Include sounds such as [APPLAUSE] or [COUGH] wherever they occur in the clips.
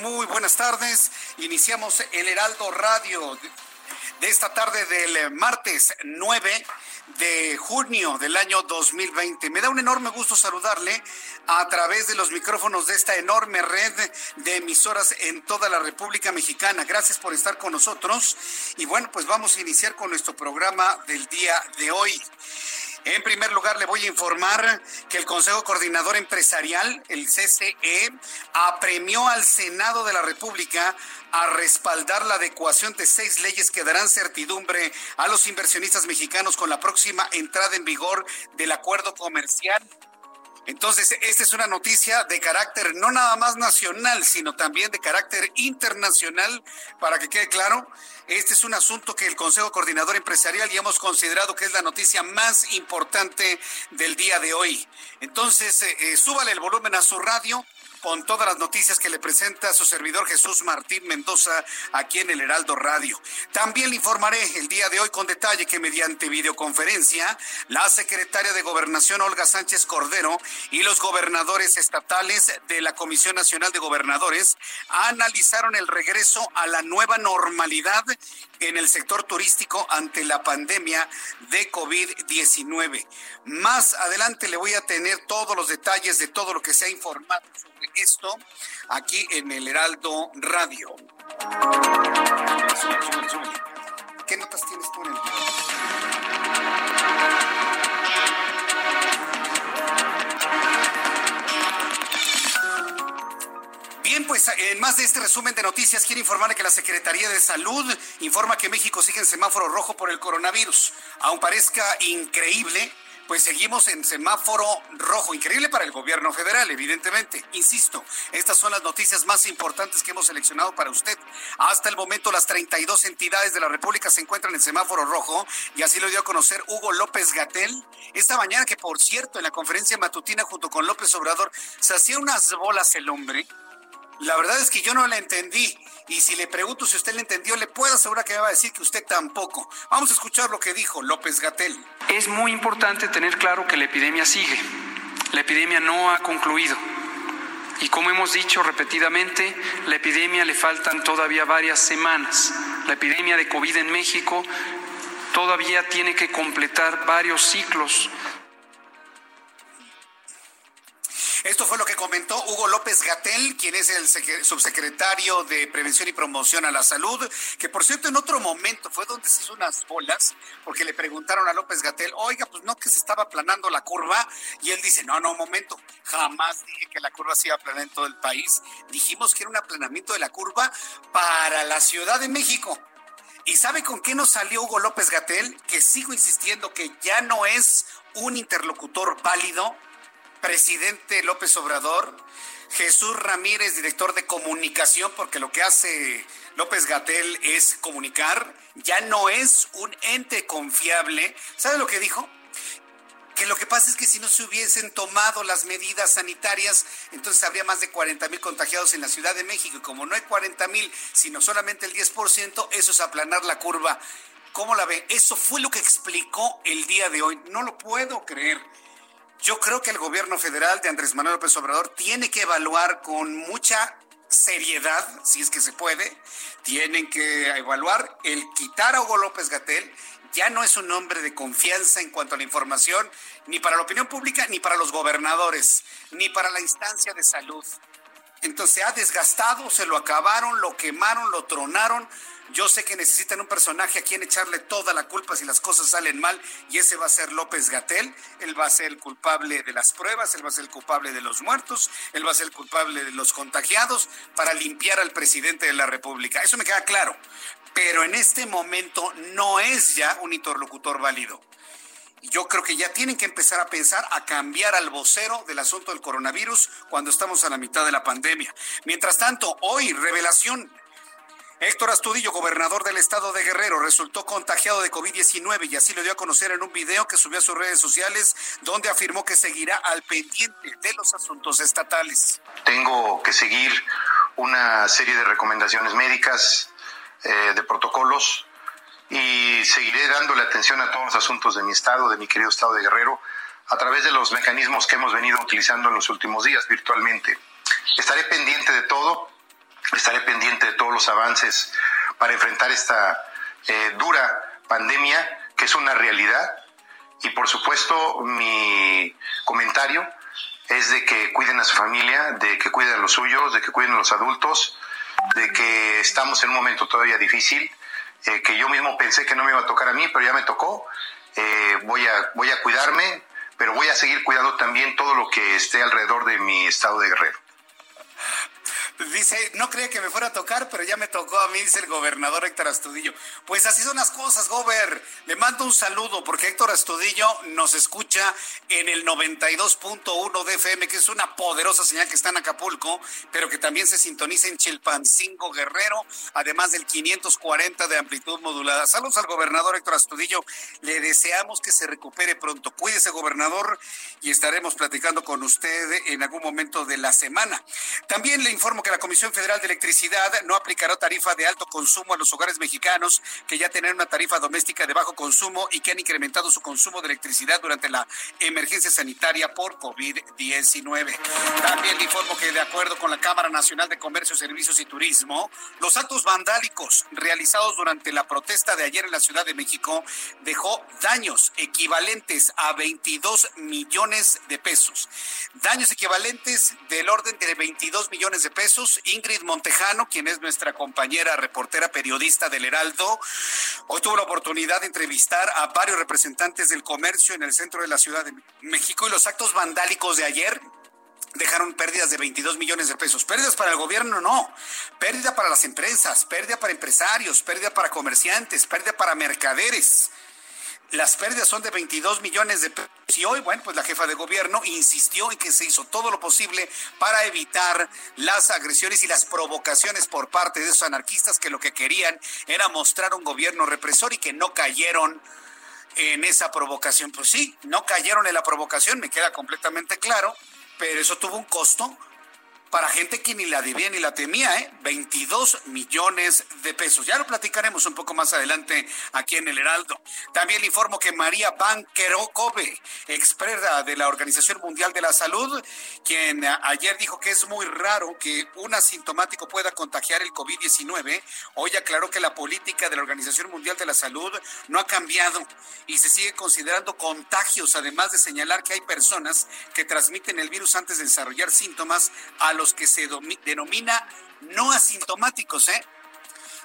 Muy buenas tardes. Iniciamos el Heraldo Radio de esta tarde del martes 9 de junio del año 2020. Me da un enorme gusto saludarle a través de los micrófonos de esta enorme red de emisoras en toda la República Mexicana. Gracias por estar con nosotros. Y bueno, pues vamos a iniciar con nuestro programa del día de hoy. En primer lugar, le voy a informar que el Consejo Coordinador Empresarial, el CCE, apremió al Senado de la República a respaldar la adecuación de seis leyes que darán certidumbre a los inversionistas mexicanos con la próxima entrada en vigor del acuerdo comercial entonces, esta es una noticia de carácter no nada más nacional, sino también de carácter internacional, para que quede claro. Este es un asunto que el Consejo Coordinador Empresarial ya hemos considerado que es la noticia más importante del día de hoy. Entonces, eh, eh, súbale el volumen a su radio con todas las noticias que le presenta su servidor Jesús Martín Mendoza aquí en el Heraldo Radio. También le informaré el día de hoy con detalle que mediante videoconferencia, la secretaria de Gobernación Olga Sánchez Cordero y los gobernadores estatales de la Comisión Nacional de Gobernadores analizaron el regreso a la nueva normalidad en el sector turístico ante la pandemia de COVID-19. Más adelante le voy a tener todos los detalles de todo lo que se ha informado sobre esto aquí en el Heraldo Radio. ¿Qué notas tienes tú en el Bien, pues en más de este resumen de noticias, quiero informarle que la Secretaría de Salud informa que México sigue en semáforo rojo por el coronavirus. Aun parezca increíble, pues seguimos en semáforo rojo. Increíble para el gobierno federal, evidentemente. Insisto, estas son las noticias más importantes que hemos seleccionado para usted. Hasta el momento, las 32 entidades de la República se encuentran en semáforo rojo y así lo dio a conocer Hugo López Gatel esta mañana, que por cierto, en la conferencia matutina junto con López Obrador, se hacía unas bolas el hombre la verdad es que yo no la entendí. Y si le pregunto si usted la entendió, le puedo asegurar que me va a decir que usted tampoco. Vamos a escuchar lo que dijo López Gatel. Es muy importante tener claro que la epidemia sigue. La epidemia no ha concluido. Y como hemos dicho repetidamente, la epidemia le faltan todavía varias semanas. La epidemia de COVID en México todavía tiene que completar varios ciclos Esto fue lo que comentó Hugo López Gatel, quien es el subsecretario de Prevención y Promoción a la Salud, que por cierto en otro momento fue donde se hizo unas bolas, porque le preguntaron a López Gatel, oiga, pues no que se estaba aplanando la curva, y él dice, no, no, momento, jamás dije que la curva se iba a aplanar en todo el país, dijimos que era un aplanamiento de la curva para la Ciudad de México. ¿Y sabe con qué nos salió Hugo López Gatel? Que sigo insistiendo que ya no es un interlocutor válido presidente López Obrador, Jesús Ramírez, director de comunicación, porque lo que hace López Gatel es comunicar, ya no es un ente confiable. ¿Sabe lo que dijo? Que lo que pasa es que si no se hubiesen tomado las medidas sanitarias, entonces habría más de 40 mil contagiados en la Ciudad de México. Y como no hay 40 mil, sino solamente el 10%, eso es aplanar la curva. ¿Cómo la ve? Eso fue lo que explicó el día de hoy. No lo puedo creer. Yo creo que el gobierno federal de Andrés Manuel López Obrador tiene que evaluar con mucha seriedad, si es que se puede, tienen que evaluar el quitar a Hugo López Gatel. Ya no es un hombre de confianza en cuanto a la información, ni para la opinión pública, ni para los gobernadores, ni para la instancia de salud. Entonces ha desgastado, se lo acabaron, lo quemaron, lo tronaron. Yo sé que necesitan un personaje a quien echarle toda la culpa si las cosas salen mal y ese va a ser López Gatel. Él va a ser el culpable de las pruebas, él va a ser el culpable de los muertos, él va a ser el culpable de los contagiados para limpiar al presidente de la República. Eso me queda claro. Pero en este momento no es ya un interlocutor válido yo creo que ya tienen que empezar a pensar a cambiar al vocero del asunto del coronavirus cuando estamos a la mitad de la pandemia. Mientras tanto, hoy, revelación. Héctor Astudillo, gobernador del estado de Guerrero, resultó contagiado de COVID-19 y así lo dio a conocer en un video que subió a sus redes sociales donde afirmó que seguirá al pendiente de los asuntos estatales. Tengo que seguir una serie de recomendaciones médicas, eh, de protocolos y seguiré dándole atención a todos los asuntos de mi estado, de mi querido estado de Guerrero, a través de los mecanismos que hemos venido utilizando en los últimos días virtualmente. Estaré pendiente de todo, estaré pendiente de todos los avances para enfrentar esta eh, dura pandemia que es una realidad y por supuesto mi comentario es de que cuiden a su familia, de que cuiden a los suyos, de que cuiden a los adultos, de que estamos en un momento todavía difícil, eh, que yo mismo pensé que no me iba a tocar a mí, pero ya me tocó. Eh, voy, a, voy a cuidarme, pero voy a seguir cuidando también todo lo que esté alrededor de mi estado de guerrero. Dice, no creía que me fuera a tocar, pero ya me tocó a mí, dice el gobernador Héctor Astudillo. Pues así son las cosas, Gober. Le mando un saludo porque Héctor Astudillo nos escucha en el 92.1 de FM, que es una poderosa señal que está en Acapulco, pero que también se sintoniza en Chilpancingo Guerrero, además del 540 de amplitud modulada. Saludos al gobernador Héctor Astudillo. Le deseamos que se recupere pronto. Cuídese, gobernador, y estaremos platicando con usted en algún momento de la semana. También le informo que la Comisión Federal de Electricidad no aplicará tarifa de alto consumo a los hogares mexicanos que ya tienen una tarifa doméstica de bajo consumo y que han incrementado su consumo de electricidad durante la emergencia sanitaria por COVID-19. También le informo que de acuerdo con la Cámara Nacional de Comercio, Servicios y Turismo, los actos vandálicos realizados durante la protesta de ayer en la Ciudad de México dejó daños equivalentes a 22 millones de pesos. Daños equivalentes del orden de 22 millones de pesos Ingrid Montejano, quien es nuestra compañera reportera periodista del Heraldo, hoy tuvo la oportunidad de entrevistar a varios representantes del comercio en el centro de la Ciudad de México y los actos vandálicos de ayer dejaron pérdidas de 22 millones de pesos. Pérdidas para el gobierno, no. Pérdida para las empresas, pérdida para empresarios, pérdida para comerciantes, pérdida para mercaderes. Las pérdidas son de 22 millones de pesos y hoy, bueno, pues la jefa de gobierno insistió en que se hizo todo lo posible para evitar las agresiones y las provocaciones por parte de esos anarquistas que lo que querían era mostrar un gobierno represor y que no cayeron en esa provocación. Pues sí, no cayeron en la provocación, me queda completamente claro, pero eso tuvo un costo para gente que ni la debía ni la temía, ¿eh? 22 millones de pesos. Ya lo platicaremos un poco más adelante aquí en el Heraldo. También le informo que María Banquero Kobe, experta de la Organización Mundial de la Salud, quien ayer dijo que es muy raro que un asintomático pueda contagiar el COVID-19, hoy aclaró que la política de la Organización Mundial de la Salud no ha cambiado y se sigue considerando contagios, además de señalar que hay personas que transmiten el virus antes de desarrollar síntomas a los que se denomina no asintomáticos. ¿eh?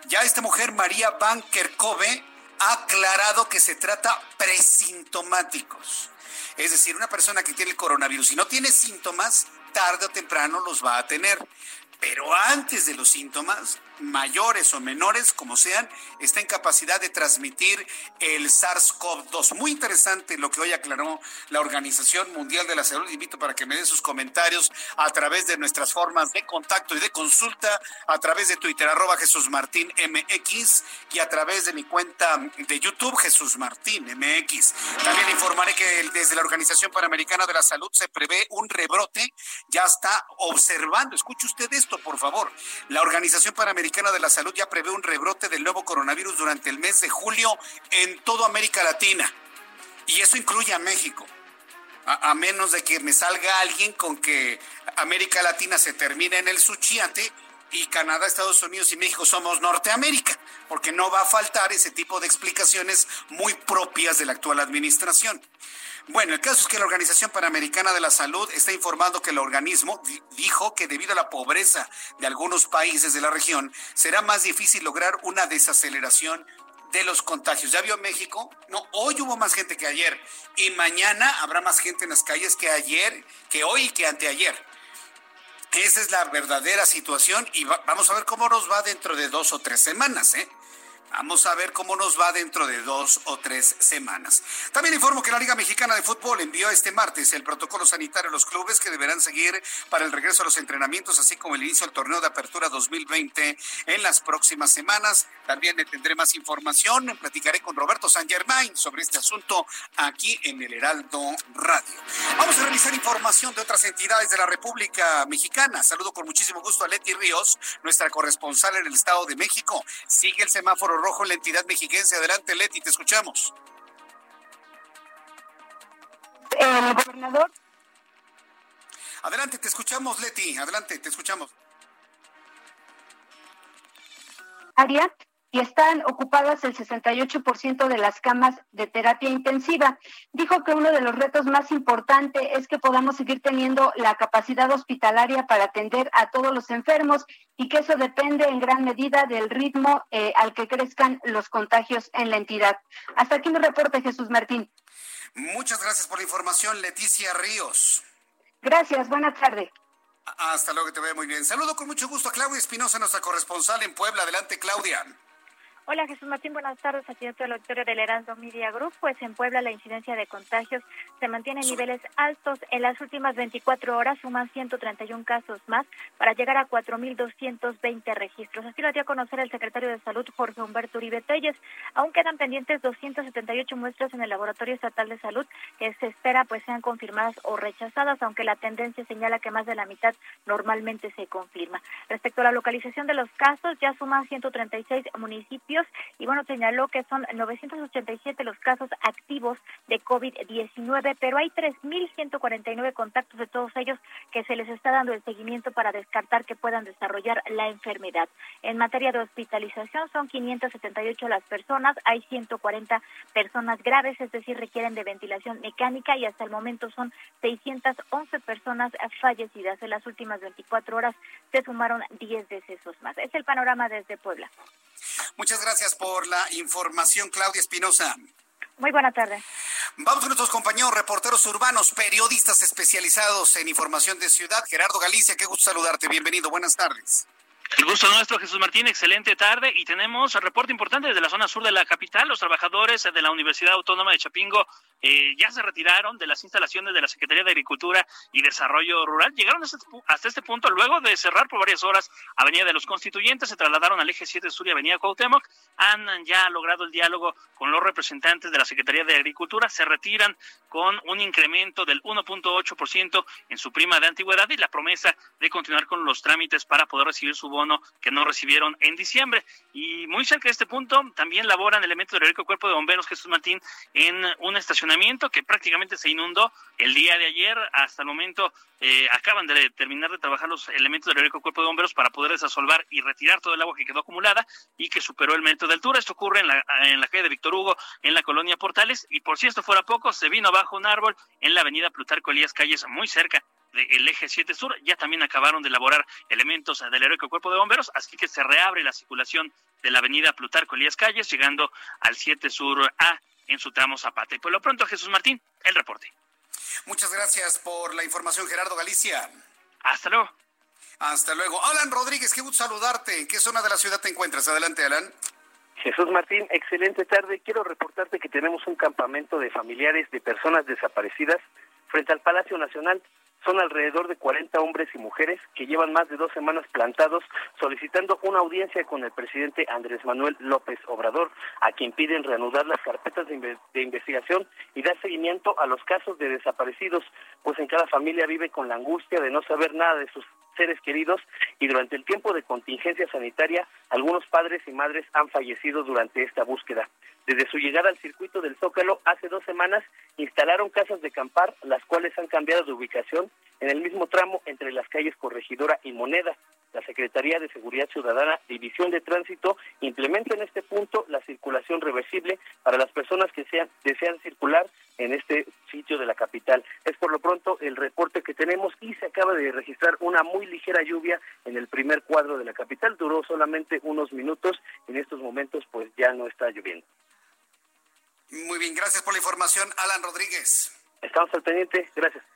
Ya esta mujer, María Banker Kobe, ha aclarado que se trata presintomáticos. Es decir, una persona que tiene el coronavirus y no tiene síntomas, tarde o temprano los va a tener. Pero antes de los síntomas, mayores o menores, como sean, está en capacidad de transmitir el SARS-CoV-2. Muy interesante lo que hoy aclaró la Organización Mundial de la Salud. Invito para que me den sus comentarios a través de nuestras formas de contacto y de consulta, a través de Twitter, arroba Jesús Martín MX y a través de mi cuenta de YouTube, Jesús Martín MX. También informaré que desde la Organización Panamericana de la Salud se prevé un rebrote. Ya está observando, escuche usted esto, por favor. La Organización Panamericana de la Salud ya prevé un rebrote del nuevo coronavirus durante el mes de julio en toda América Latina. Y eso incluye a México. A, menos de que me salga alguien con que América Latina se termine en el Suchiate y Canadá, Estados Unidos y México somos Norteamérica, porque no va a faltar ese tipo de explicaciones muy propias de la actual administración. Bueno, el caso es que la Organización Panamericana de la Salud está informando que el organismo dijo que debido a la pobreza de algunos países de la región, será más difícil lograr una desaceleración de los contagios. ¿Ya vio México? No, hoy hubo más gente que ayer y mañana habrá más gente en las calles que ayer, que hoy y que anteayer. Esa es la verdadera situación y vamos a ver cómo nos va dentro de dos o tres semanas, ¿eh? Vamos a ver cómo nos va dentro de dos o tres semanas. También informo que la Liga Mexicana de Fútbol envió este martes el protocolo sanitario a los clubes que deberán seguir para el regreso a los entrenamientos, así como el inicio del torneo de apertura 2020 en las próximas semanas. También tendré más información. Platicaré con Roberto San Germain sobre este asunto aquí en el Heraldo Radio. Vamos a revisar información de otras entidades de la República Mexicana. Saludo con muchísimo gusto a Leti Ríos, nuestra corresponsal en el Estado de México. Sigue el semáforo rojo en la entidad mexiquense. Adelante, Leti, te escuchamos. El gobernador. Adelante, te escuchamos, Leti. Adelante, te escuchamos. Ariad y están ocupadas el 68% de las camas de terapia intensiva. Dijo que uno de los retos más importantes es que podamos seguir teniendo la capacidad hospitalaria para atender a todos los enfermos y que eso depende en gran medida del ritmo eh, al que crezcan los contagios en la entidad. Hasta aquí mi reporte, Jesús Martín. Muchas gracias por la información, Leticia Ríos. Gracias, buenas tardes. Hasta luego, que te vea muy bien. Saludo con mucho gusto a Claudia Espinosa, nuestra corresponsal en Puebla. Adelante, Claudia. Hola Jesús Martín, buenas tardes, aquí del auditorio del Erasmo Media Group. Pues en Puebla la incidencia de contagios se mantiene en niveles altos. En las últimas 24 horas suman 131 casos más para llegar a 4.220 registros. Así lo dio a conocer el secretario de Salud, Jorge Humberto Uribe Telles. Aún quedan pendientes 278 muestras en el Laboratorio Estatal de Salud que se espera pues sean confirmadas o rechazadas, aunque la tendencia señala que más de la mitad normalmente se confirma. Respecto a la localización de los casos, ya suman 136 municipios y bueno, señaló que son 987 los casos activos de COVID-19, pero hay 3.149 contactos de todos ellos que se les está dando el seguimiento para descartar que puedan desarrollar la enfermedad. En materia de hospitalización son 578 las personas, hay 140 personas graves, es decir, requieren de ventilación mecánica y hasta el momento son 611 personas fallecidas. En las últimas 24 horas se sumaron 10 decesos más. Es el panorama desde Puebla. Muchas gracias por la información, Claudia Espinosa. Muy buena tarde. Vamos con nuestros compañeros reporteros urbanos, periodistas especializados en información de ciudad. Gerardo Galicia, qué gusto saludarte. Bienvenido, buenas tardes. El gusto nuestro, Jesús Martín, excelente tarde y tenemos el reporte importante desde la zona sur de la capital. Los trabajadores de la Universidad Autónoma de Chapingo eh, ya se retiraron de las instalaciones de la Secretaría de Agricultura y Desarrollo Rural. Llegaron hasta este punto luego de cerrar por varias horas Avenida de los Constituyentes, se trasladaron al eje 7 sur y Avenida Cuauhtémoc. Han ya logrado el diálogo con los representantes de la Secretaría de Agricultura, se retiran con un incremento del 1.8% en su prima de antigüedad y la promesa de continuar con los trámites para poder recibir su bono que no recibieron en diciembre. Y muy cerca de este punto también laboran elementos del cuerpo de bomberos Jesús Martín en un que prácticamente se inundó el día de ayer. Hasta el momento eh, acaban de terminar de trabajar los elementos del heroico cuerpo de bomberos para poder desasolvar y retirar todo el agua que quedó acumulada y que superó el metro de altura. Esto ocurre en la, en la calle de Víctor Hugo, en la colonia Portales. Y por si esto fuera poco, se vino abajo un árbol en la avenida Plutarco Elías Calles, muy cerca del eje 7 sur. Ya también acabaron de elaborar elementos del heroico cuerpo de bomberos, así que se reabre la circulación de la avenida Plutarco Elías Calles, llegando al 7 sur A en su tramo Zapata. Y por lo pronto, Jesús Martín, el reporte. Muchas gracias por la información, Gerardo Galicia. Hasta luego. Hasta luego. Alan Rodríguez, qué gusto saludarte. ¿En qué zona de la ciudad te encuentras? Adelante, Alan. Jesús Martín, excelente tarde. Quiero reportarte que tenemos un campamento de familiares de personas desaparecidas frente al Palacio Nacional. Son alrededor de 40 hombres y mujeres que llevan más de dos semanas plantados solicitando una audiencia con el presidente Andrés Manuel López Obrador, a quien piden reanudar las carpetas de, investigación y dar seguimiento a los casos de desaparecidos, pues en cada familia vive con la angustia de no saber nada de sus seres queridos y durante el tiempo de contingencia sanitaria, algunos padres y madres han fallecido durante esta búsqueda. Desde su llegada al circuito del Zócalo hace dos semanas, instalaron casas de campar, las cuales han cambiado de ubicación en el mismo tramo entre las calles Corregidora y Moneda. La Secretaría de Seguridad Ciudadana, División de Tránsito, implementa en este punto la circulación reversible para las personas que sean, desean circular en este sitio de la capital. Es por lo pronto el reporte que tenemos y se acaba de registrar una muy ligera lluvia en el primer cuadro de la capital. Duró solamente unos minutos. En estos momentos pues ya no está lloviendo. Muy bien, gracias por la información, Alan Rodríguez. Estamos al pendiente, gracias.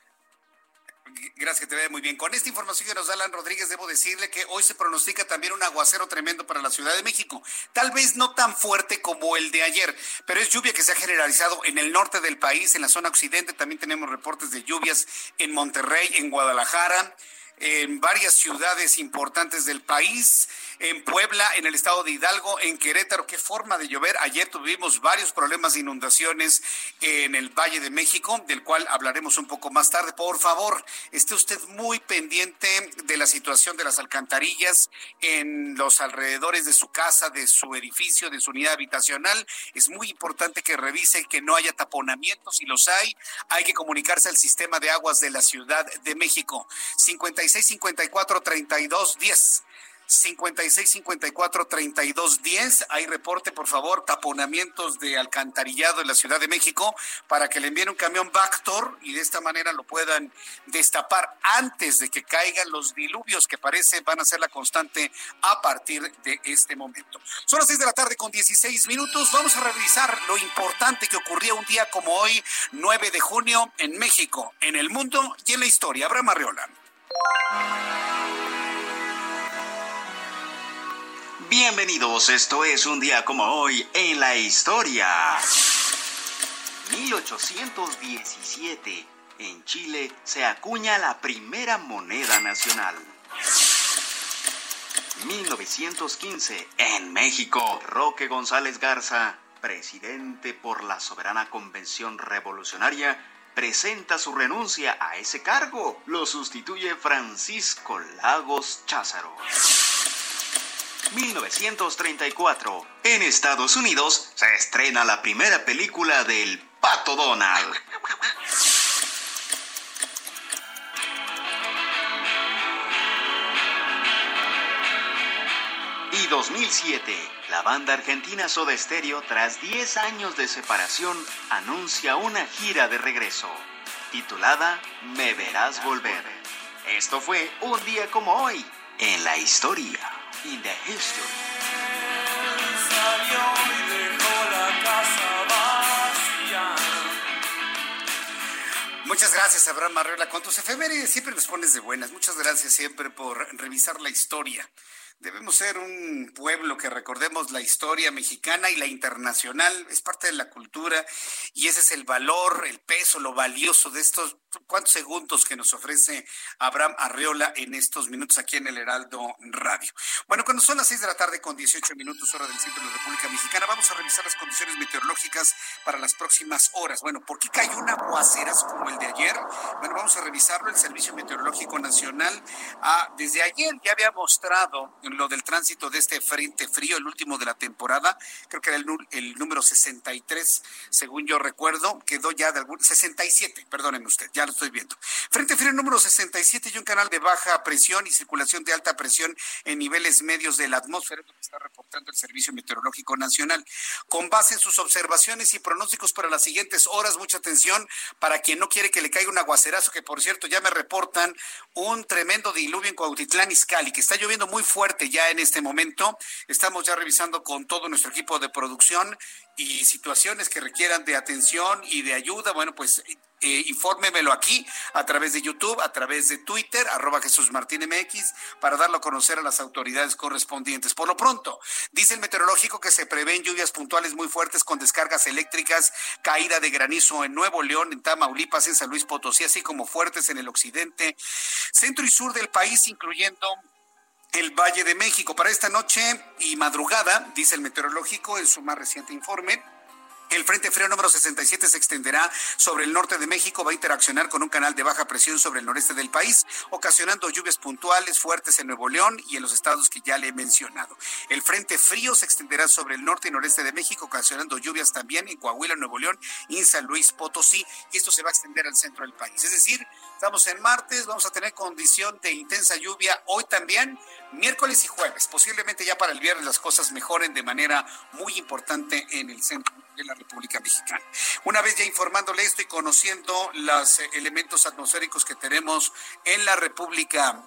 Gracias, te vea muy bien. Con esta información que nos da Alan Rodríguez, debo decirle que hoy se pronostica también un aguacero tremendo para la Ciudad de México. Tal vez no tan fuerte como el de ayer, pero es lluvia que se ha generalizado en el norte del país, en la zona occidente. También tenemos reportes de lluvias en Monterrey, en Guadalajara en varias ciudades importantes del país, en Puebla, en el estado de Hidalgo, en Querétaro. Qué forma de llover. Ayer tuvimos varios problemas de inundaciones en el Valle de México, del cual hablaremos un poco más tarde. Por favor, esté usted muy pendiente de la situación de las alcantarillas en los alrededores de su casa, de su edificio, de su unidad habitacional. Es muy importante que revise que no haya taponamientos. Si los hay, hay que comunicarse al sistema de aguas de la Ciudad de México. 56 54 32 10. 56 54 32 10. Hay reporte, por favor, taponamientos de alcantarillado en la Ciudad de México para que le envíen un camión Bactor y de esta manera lo puedan destapar antes de que caigan los diluvios que parece van a ser la constante a partir de este momento. Son las 6 de la tarde con 16 minutos. Vamos a revisar lo importante que ocurría un día como hoy, 9 de junio, en México, en el mundo y en la historia. Abraham Arriola. Bienvenidos, esto es un día como hoy en la historia. 1817. En Chile se acuña la primera moneda nacional. 1915. En México, Roque González Garza, presidente por la Soberana Convención Revolucionaria, presenta su renuncia a ese cargo. Lo sustituye Francisco Lagos Cházaro. 1934. En Estados Unidos se estrena la primera película del Pato Donald. Y 2007, la banda argentina Soda Stereo, tras 10 años de separación, anuncia una gira de regreso, titulada Me verás volver. Esto fue un día como hoy, en la historia, in the history. Muchas gracias, Abraham Marriola. Con tus efemérides siempre nos pones de buenas. Muchas gracias siempre por revisar la historia. Debemos ser un pueblo que recordemos la historia mexicana y la internacional, es parte de la cultura y ese es el valor, el peso, lo valioso de estos cuantos segundos que nos ofrece Abraham Arreola en estos minutos aquí en el Heraldo Radio. Bueno, cuando son las seis de la tarde con 18 minutos hora del centro de la República Mexicana, vamos a revisar las condiciones meteorológicas para las próximas horas. Bueno, ¿por qué cayó un aguaceras como el de ayer? Bueno, vamos a revisarlo. El Servicio Meteorológico Nacional ah, desde ayer ya había mostrado lo del tránsito de este frente frío, el último de la temporada, creo que era el, número 63, según yo recuerdo, quedó ya de algún 67, perdónenme usted, ya lo estoy viendo. Frente frío número 67 y un canal de baja presión y circulación de alta presión en niveles medios de la atmósfera, lo que está reportando el Servicio Meteorológico Nacional. Con base en sus observaciones y pronósticos para las siguientes horas, mucha atención para quien no quiere que le caiga un aguacerazo, que por cierto ya me reportan un tremendo diluvio en Cuautitlán Izcalli, que está lloviendo muy fuerte ya en este momento. Estamos ya revisando con todo nuestro equipo de producción y situaciones que requieran de atención y de ayuda. Bueno, pues eh, aquí a través de YouTube, a través de Twitter, arroba Jesús Martín MX, para darlo a conocer a las autoridades correspondientes. Por lo pronto, dice el meteorológico que se prevén lluvias puntuales muy fuertes con descargas eléctricas, caída de granizo en Nuevo León, en Tamaulipas, en San Luis Potosí, así como fuertes en el occidente, centro y sur del país, incluyendo el Valle de México. Para esta noche y madrugada, dice el meteorológico en su más reciente informe, El Frente Frío número 67 se extenderá sobre el norte de México, va a interaccionar con un canal de baja presión sobre el noreste del país, ocasionando lluvias puntuales fuertes en Nuevo León y en los estados que ya le he mencionado. El Frente Frío se extenderá sobre el norte y noreste de México, ocasionando lluvias también en Coahuila, Nuevo León y en San Luis Potosí, y esto se va a extender al centro del país. Es decir, estamos en martes, vamos a tener condición de intensa lluvia hoy también, miércoles y jueves. Posiblemente ya para el viernes las cosas mejoren de manera muy importante en el centro de la República Mexicana. Una vez ya informándole esto y conociendo los eh, elementos atmosféricos que tenemos en la República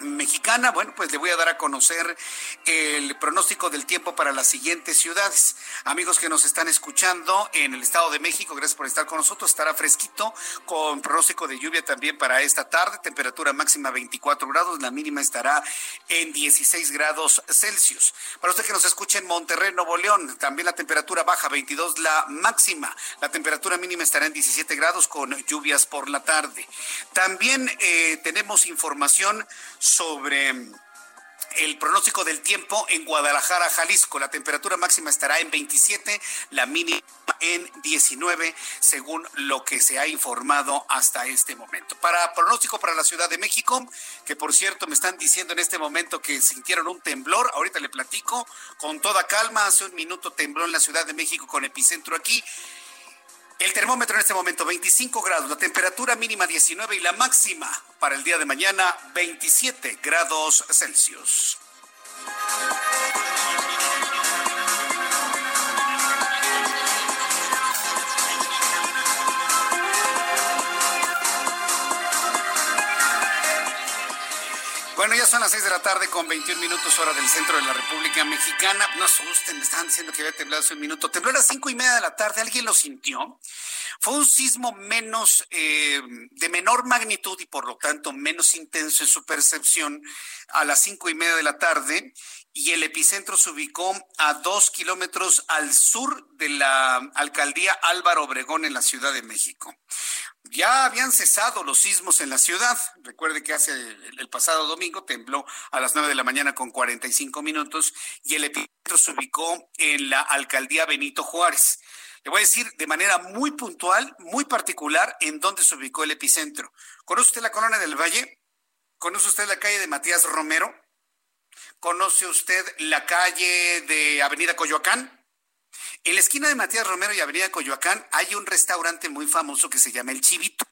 mexicana. Bueno, pues le voy a dar a conocer el pronóstico del tiempo para las siguientes ciudades. Amigos que nos están escuchando en el Estado de México, gracias por estar con nosotros. Estará fresquito con pronóstico de lluvia también para esta tarde. Temperatura máxima 24 grados, la mínima estará en 16 grados Celsius. Para usted que nos escucha en Monterrey, Nuevo León, también la temperatura baja 22 la máxima. La temperatura mínima estará en 17 grados con lluvias por la tarde. También eh, tenemos información sobre el pronóstico del tiempo en Guadalajara, Jalisco. La temperatura máxima estará en 27, la mínima en 19, según lo que se ha informado hasta este momento. Para pronóstico para la Ciudad de México, que por cierto me están diciendo en este momento que sintieron un temblor, ahorita le platico con toda calma, hace un minuto tembló en la Ciudad de México con epicentro aquí. El termómetro en este momento 25 grados, la temperatura mínima 19 y la máxima para el día de mañana 27 grados Celsius. Bueno, ya son las 6 de la tarde con 21 minutos hora del centro de la República Mexicana. No asusten, me estaban diciendo que había temblado hace un minuto. Tembló a las cinco y media de la tarde, ¿alguien lo sintió? Fue un sismo menos, eh, de menor magnitud y por lo tanto menos intenso en su percepción a las cinco y media de la tarde y el epicentro se ubicó a dos kilómetros al sur de la alcaldía Álvaro Obregón en la Ciudad de México. Ya habían cesado los sismos en la ciudad. Recuerde que hace el, pasado domingo tembló a las 9 de la mañana con 45 minutos y el epicentro se ubicó en la alcaldía Benito Juárez. Le voy a decir de manera muy puntual, muy particular, en dónde se ubicó el epicentro. ¿Conoce usted la Colonia del Valle? ¿Conoce usted la calle de Matías Romero? ¿Conoce usted la calle de Avenida Coyoacán? En la esquina de Matías Romero y Avenida Coyoacán hay un restaurante muy famoso que se llama El Chivito.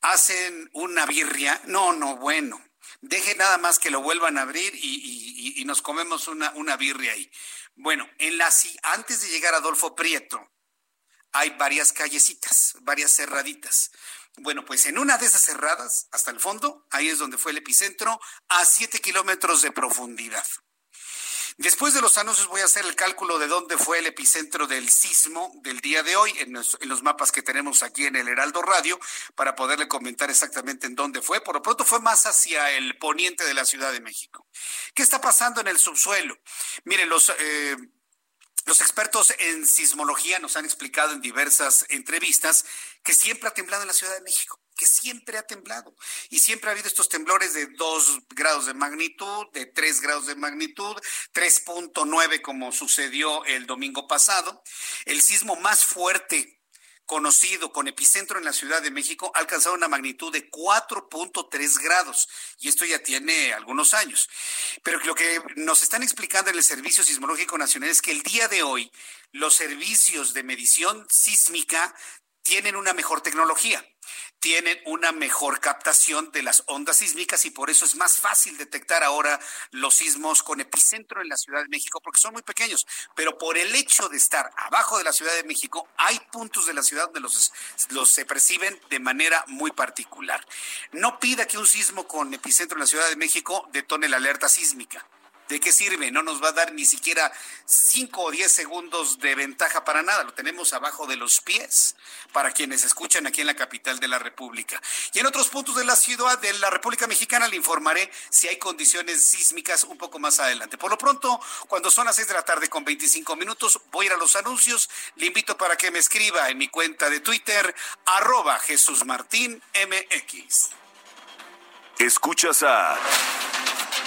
Hacen una birria. No, no, bueno. Deje nada más que lo vuelvan a abrir y, nos comemos una, una birria ahí. Bueno, en la, antes de llegar a Adolfo Prieto, hay varias callecitas, varias cerraditas. Bueno, pues en una de esas cerradas, hasta el fondo, ahí es donde fue el epicentro, a siete kilómetros de profundidad. Después de los anuncios voy a hacer el cálculo de dónde fue el epicentro del sismo del día de hoy en los, mapas que tenemos aquí en el Heraldo Radio para poderle comentar exactamente en dónde fue. Por lo pronto fue más hacia el poniente de la Ciudad de México. ¿Qué está pasando en el subsuelo? Miren, los... Eh, los expertos en sismología nos han explicado en diversas entrevistas que siempre ha temblado en la Ciudad de México que siempre ha temblado y siempre ha habido estos temblores de 2 grados de magnitud, de 3 grados de magnitud, 3.9 como sucedió el domingo pasado. El sismo más fuerte conocido con epicentro en la Ciudad de México ha alcanzado una magnitud de 4.3 grados y esto ya tiene algunos años. Pero lo que nos están explicando en el Servicio Sismológico Nacional es que el día de hoy los servicios de medición sísmica tienen una mejor tecnología tienen una mejor captación de las ondas sísmicas y por eso es más fácil detectar ahora los sismos con epicentro en la Ciudad de México porque son muy pequeños, pero por el hecho de estar abajo de la Ciudad de México hay puntos de la ciudad donde los, los se perciben de manera muy particular. No pida que un sismo con epicentro en la Ciudad de México detone la alerta sísmica. ¿De qué sirve? No nos va a dar ni siquiera 5 o 10 segundos de ventaja para nada. Lo tenemos abajo de los pies para quienes escuchan aquí en la capital de la República. Y en otros puntos de la ciudad de la República Mexicana le informaré si hay condiciones sísmicas un poco más adelante. Por lo pronto, cuando son las 6 de la tarde con 25 minutos, voy a ir a los anuncios. Le invito para que me escriba en mi cuenta de Twitter, arroba Jesús Martín MX. Escuchas a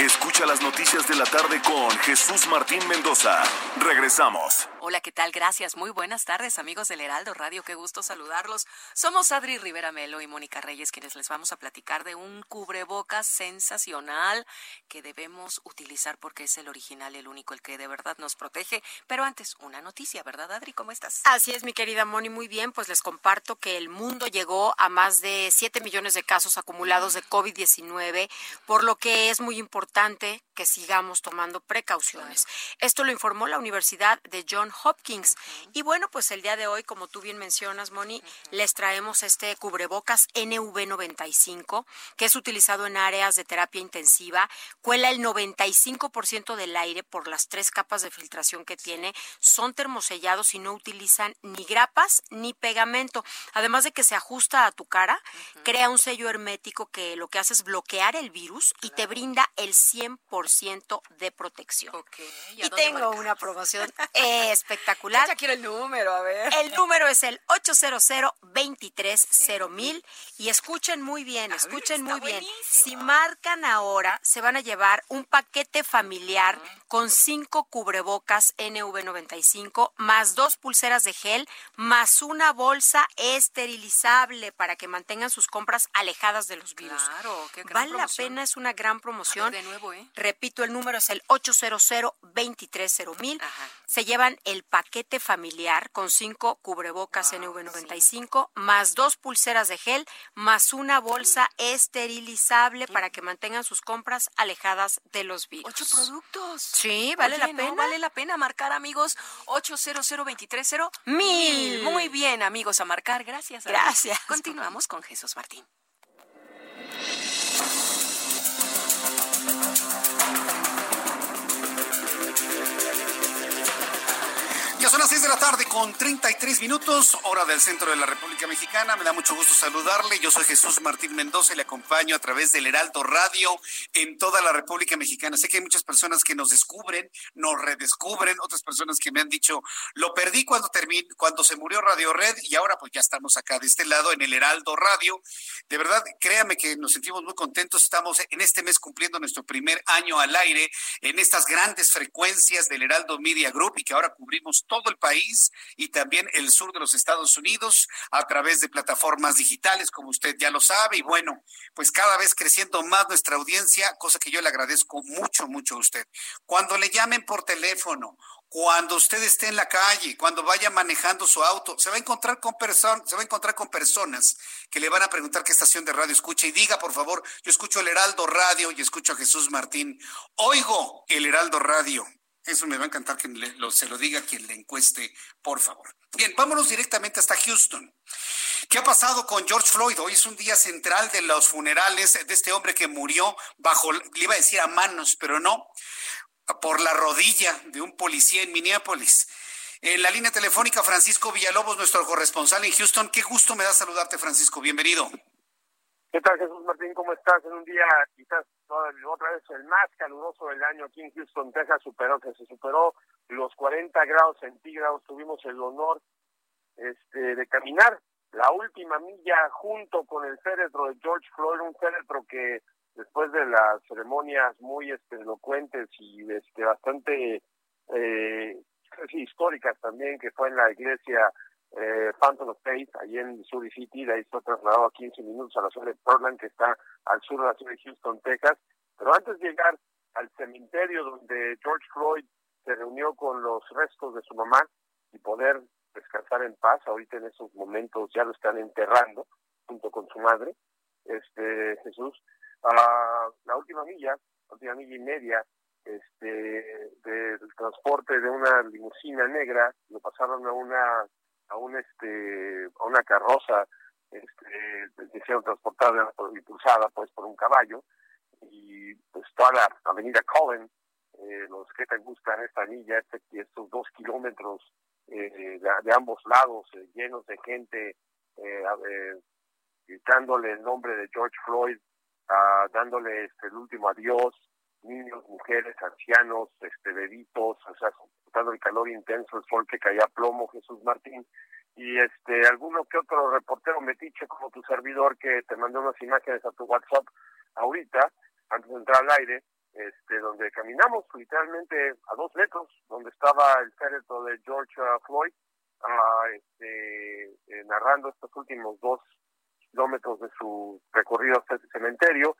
Escucha las noticias de la tarde con Jesús Martín Mendoza. Regresamos. Hola, ¿qué tal? Gracias. Muy buenas tardes, amigos del Heraldo Radio. Qué gusto saludarlos. Somos Adri Rivera Melo y Mónica Reyes, quienes les vamos a platicar de un cubrebocas sensacional que debemos utilizar porque es el original, el único, el que de verdad nos protege. Pero antes, una noticia, ¿verdad, Adri? ¿Cómo estás? Así es, mi querida Moni. Muy bien, pues les comparto que el mundo llegó a más de 7 millones de casos acumulados de COVID-19, por lo que es muy importante que sigamos tomando precauciones. Esto lo informó la Universidad de John Hopkins. Y bueno, pues el día de hoy, como tú bien mencionas, Moni, les traemos este cubrebocas NV95, que es utilizado en áreas de terapia intensiva, cuela el 95% del aire por las tres capas de filtración que tiene, son termosellados y no utilizan ni grapas ni pegamento. Además de que se ajusta a tu cara, crea un sello hermético que lo que hace es bloquear el virus y te brinda el 100% de protección. y tengo una promoción [LAUGHS] espectacular. Ya quiero el número, a ver. El número es el 800 mil y escuchen muy bien, escuchen muy bien. Si marcan ahora, se van a llevar un paquete familiar con cinco cubrebocas NV95, más dos pulseras de gel, más una bolsa esterilizable para que mantengan sus compras alejadas de los virus. Claro, qué gran Vale promoción. la pena, es una gran promoción. De nuevo, ¿eh? Repito, el número es el 800 mil Se llevan el paquete familiar con cinco cubrebocas NV95, más dos pulseras de gel, más una bolsa esterilizable para que mantengan sus compras alejadas de los virus. Ocho productos. Sí, vale Oye, la ¿no? pena. Vale la pena marcar, amigos. 800 230 Mil. Muy bien, amigos, a marcar. Gracias. Gracias. Continuamos con Jesús Martín. Ya son las 6 de la tarde con 33 minutos, hora del centro de la República Mexicana. Me da mucho gusto saludarle. Yo soy Jesús Martín Mendoza y le acompaño a través del Heraldo Radio en toda la República Mexicana. Sé que hay muchas personas que nos descubren, nos redescubren, otras personas que me han dicho, lo perdí cuando terminé, cuando se murió Radio Red y ahora pues ya estamos acá de este lado en el Heraldo Radio. De verdad, créame que nos sentimos muy contentos. Estamos en este mes cumpliendo nuestro primer año al aire en estas grandes frecuencias del Heraldo Media Group y que ahora cubrimos todo el país y también el sur de los Estados Unidos a través de plataformas digitales, como usted ya lo sabe. Y bueno, pues cada vez creciendo más nuestra audiencia, cosa que yo le agradezco mucho, mucho a usted. Cuando le llamen por teléfono, cuando usted esté en la calle, cuando vaya manejando su auto, se va a encontrar con personas, se va a encontrar con personas que le van a preguntar qué estación de radio escucha y diga, por favor, yo escucho el Heraldo Radio y escucho a Jesús Martín. Oigo el Heraldo Radio. Eso me va a encantar que se lo diga quien le encueste, por favor. Bien, vámonos directamente hasta Houston. ¿Qué ha pasado con George Floyd? Hoy es un día central de los funerales de este hombre que murió bajo, le iba a decir a manos, pero no, por la rodilla de un policía en Minneapolis. En la línea telefónica, Francisco Villalobos, nuestro corresponsal en Houston. Qué gusto me da saludarte, Francisco. Bienvenido. ¿Qué tal, Jesús Martín? ¿Cómo estás? En un día quizás otra vez el más caluroso del año aquí en Houston, Texas, superó, que se superó los 40 grados centígrados. Tuvimos el honor este, de caminar la última milla junto con el féretro de George Floyd, un féretro que después de las ceremonias muy este, elocuentes y este, bastante eh, históricas también, que fue en la iglesia eh, Fountain of Faith, allí en Missouri City, de ahí fue trasladado a 15 minutos a la ciudad de Portland, que está al sur de la ciudad de Houston, Texas. Pero antes de llegar al cementerio donde George Floyd se reunió con los restos de su mamá y poder descansar en paz, ahorita en esos momentos ya lo están enterrando junto con su madre, este Jesús, ah, la última milla, la última milla y media, este del transporte de una limusina negra, lo pasaron a una a un este a una carroza este hicieron transportada por- impulsada pues por un caballo. Y pues toda la avenida Cullen eh, los que te gustan esta milla este, estos dos kilómetros eh, de, ambos lados eh, llenos de gente eh, gritándole el nombre de George Floyd dándole este, el último adiós niños mujeres, ancianos, este, bebitos, o sea, el calor intenso, el sol que caía plomo, Jesús Martín, y este, alguno que otro reportero metiche como tu servidor que te mandó unas imágenes a tu WhatsApp ahorita, antes de entrar al aire, este, donde caminamos literalmente a dos metros, donde estaba el féretro de George uh, Floyd, uh, este, eh, narrando estos últimos dos kilómetros de su recorrido hasta ese cementerio.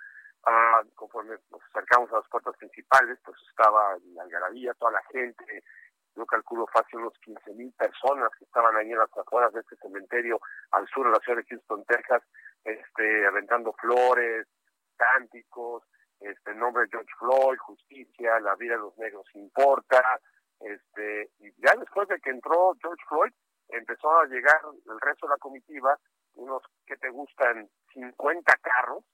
Uh, conforme nos acercamos a las puertas principales, pues estaba la algarabía, toda la gente, yo calculo fácil unos 15 mil personas que estaban ahí en las afueras de este cementerio al sur de la ciudad de Houston, Texas, este, aventando flores, cánticos, este, nombre de George Floyd, justicia, la vida de los negros importa, este, y ya después de que entró George Floyd, empezó a llegar el resto de la comitiva, unos que te gustan 50 carros,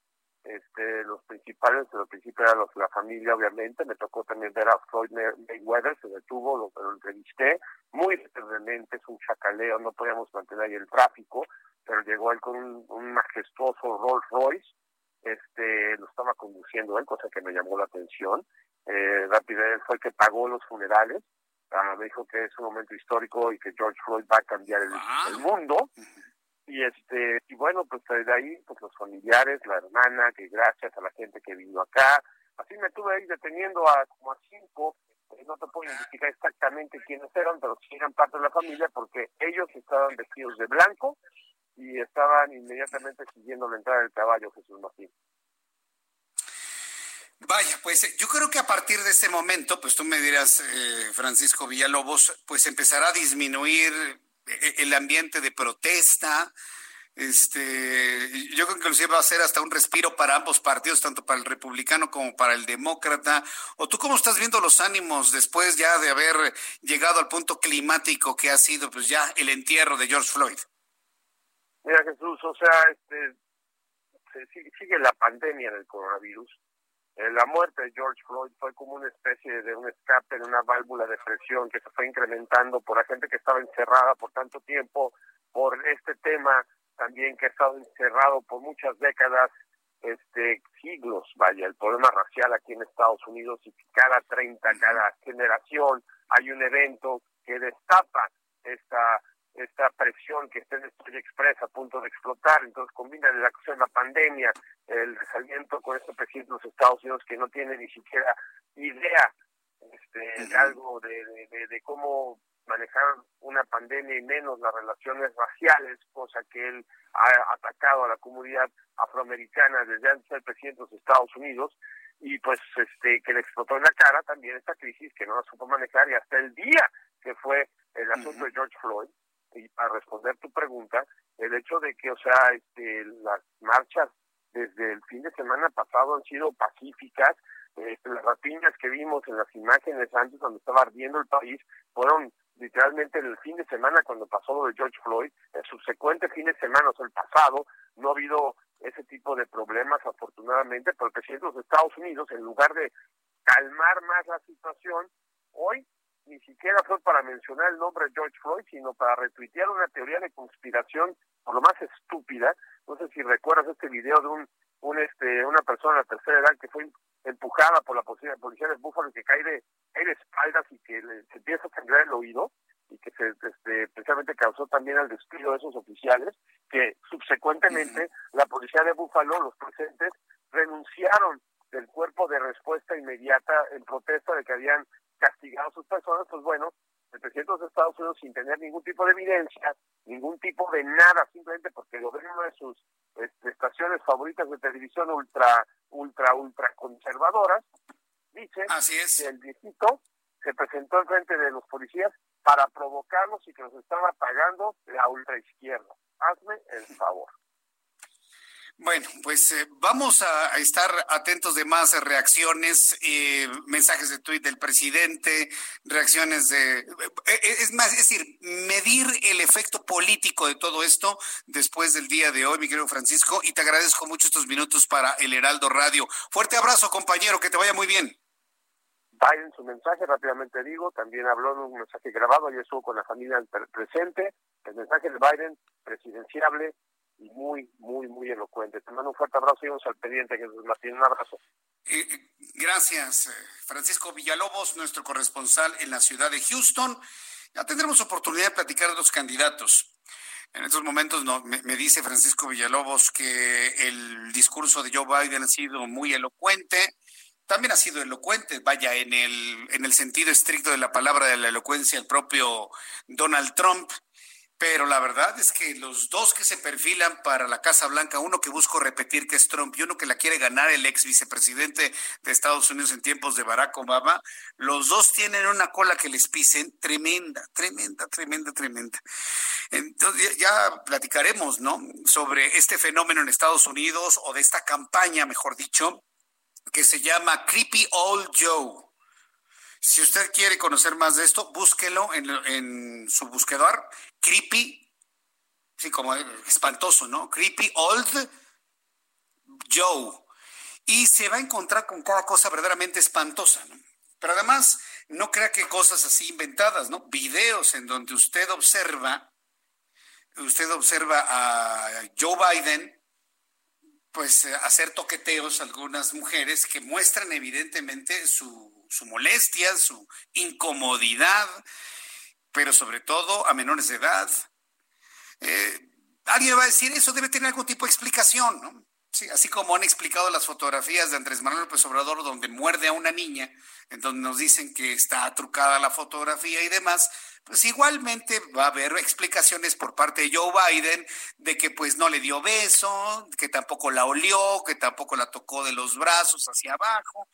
este, los principales, los principales era los, la familia, obviamente, me tocó también ver a Floyd Mayweather, se detuvo, lo, lo entrevisté, muy brevemente, es un chacaleo, no podíamos mantener ahí el tráfico, pero llegó él con un, un majestuoso Rolls Royce, este, lo estaba conduciendo él, cosa que me llamó la atención. Eh, rápido fue el que pagó los funerales. Ah, me dijo que es un momento histórico y que George Floyd va a cambiar el, el mundo. Y este, y bueno, pues de ahí, pues los familiares, la hermana, que gracias a la gente que vino acá. Así me estuve ahí deteniendo a como a cinco, eh, no te puedo identificar exactamente quiénes eran, pero sí eran parte de la familia porque ellos estaban vestidos de blanco y estaban inmediatamente siguiendo la entrada del caballo Jesús Martín. Vaya, pues eh, yo creo que a partir de este momento, pues tú me dirás, eh, Francisco Villalobos, pues empezará a disminuir eh, el ambiente de protesta. Este, yo creo que inclusive va a ser hasta un respiro para ambos partidos, tanto para el republicano como para el demócrata. ¿O tú cómo estás viendo los ánimos después ya de haber llegado al punto climático que ha sido pues ya el entierro de George Floyd? Mira Jesús, o sea, este, se sigue, sigue la pandemia del coronavirus la muerte de George Floyd fue como una especie de un escape de una válvula de presión que se fue incrementando por la gente que estaba encerrada por tanto tiempo, por este tema también que ha estado encerrado por muchas décadas, este siglos, vaya, el problema racial aquí en Estados Unidos y cada 30, cada generación hay un evento que destapa esta esta presión que está en el Express a punto de explotar, entonces combina la cuestión de la pandemia, el desaliento con este presidente de los Estados Unidos que no tiene ni siquiera idea este, de algo de, de, cómo manejar una pandemia y menos las relaciones raciales, cosa que él ha atacado a la comunidad afroamericana desde antes del presidente de los Estados Unidos, y pues este que le explotó en la cara también esta crisis que no la supo manejar y hasta el día que fue el asunto de George Floyd, y para responder tu pregunta, el hecho de que, o sea, este, las marchas desde el fin de semana pasado han sido pacíficas, este, las rapiñas que vimos en las imágenes antes cuando estaba ardiendo el país fueron literalmente en el fin de semana cuando pasó lo de George Floyd, el subsecuente fin de semana, o sea, el pasado, no ha habido ese tipo de problemas afortunadamente, pero el presidente de los Estados Unidos, en lugar de calmar más la situación, hoy ni siquiera fue para mencionar el nombre de George Floyd, sino para retuitear una teoría de conspiración por lo más estúpida. No sé si recuerdas este video de un, un este, una persona de la tercera edad que fue empujada por la policía, policía de Búfalo y que cae de, cae de espaldas y que le, se empieza a sangrar el oído y que se, este, precisamente causó también el despido de esos oficiales, que subsecuentemente la policía de Búfalo, los presentes, renunciaron del cuerpo de respuesta inmediata en protesta de que habían castigado a sus personas, pues bueno, el presidente de los Estados Unidos sin tener ningún tipo de evidencia, ningún tipo de nada, simplemente porque lo ven una de sus este, estaciones favoritas de televisión ultra, ultra, ultra conservadoras, dice que el viejito se presentó en frente de los policías para provocarlos y que los estaba pagando la ultra izquierda. Hazme el favor. Bueno, pues eh, vamos a, estar atentos de más reacciones, eh, mensajes de tuit del presidente, reacciones de... Eh, es más, es decir, medir el efecto político de todo esto después del día de hoy, mi querido Francisco, y te agradezco mucho estos minutos para el Heraldo Radio. Fuerte abrazo, compañero, que te vaya muy bien. Biden su mensaje, rápidamente digo, también habló en un mensaje grabado, y estuvo con la familia presente, el mensaje de Biden, presidenciable, y muy, muy, muy elocuente. Te mando un fuerte abrazo y vamos al pendiente, Jesús Martín. Un abrazo. Eh, eh, gracias, Francisco Villalobos, nuestro corresponsal en la ciudad de Houston. Ya tendremos oportunidad de platicar de los candidatos. En estos momentos no, me, me, dice Francisco Villalobos que el discurso de Joe Biden ha sido muy elocuente, también ha sido elocuente, vaya, en el, en el sentido estricto de la palabra de la elocuencia, el propio Donald Trump. Pero la verdad es que los dos que se perfilan para la Casa Blanca, uno que busco repetir que es Trump y uno que la quiere ganar el ex vicepresidente de Estados Unidos en tiempos de Barack Obama, los dos tienen una cola que les pisen tremenda, tremenda, tremenda, tremenda. Entonces ya platicaremos, ¿no? Sobre este fenómeno en Estados Unidos o de esta campaña, mejor dicho, que se llama Creepy Old Joe. Si usted quiere conocer más de esto, búsquelo en, en su buscador, Creepy, sí, como espantoso, ¿no? Creepy Old Joe. Y se va a encontrar con cada cosa verdaderamente espantosa, ¿no? Pero además, no crea que cosas así inventadas, ¿no? Videos en donde usted observa, usted observa a Joe Biden pues hacer toqueteos a algunas mujeres que muestran evidentemente su, molestia, su incomodidad, pero sobre todo a menores de edad. Eh, alguien va a decir, eso debe tener algún tipo de explicación, ¿no? Sí, así como han explicado las fotografías de Andrés Manuel López Obrador donde muerde a una niña, en donde nos dicen que está trucada la fotografía y demás, pues igualmente va a haber explicaciones por parte de Joe Biden de que pues no le dio beso, que tampoco la olió, que tampoco la tocó de los brazos hacia abajo.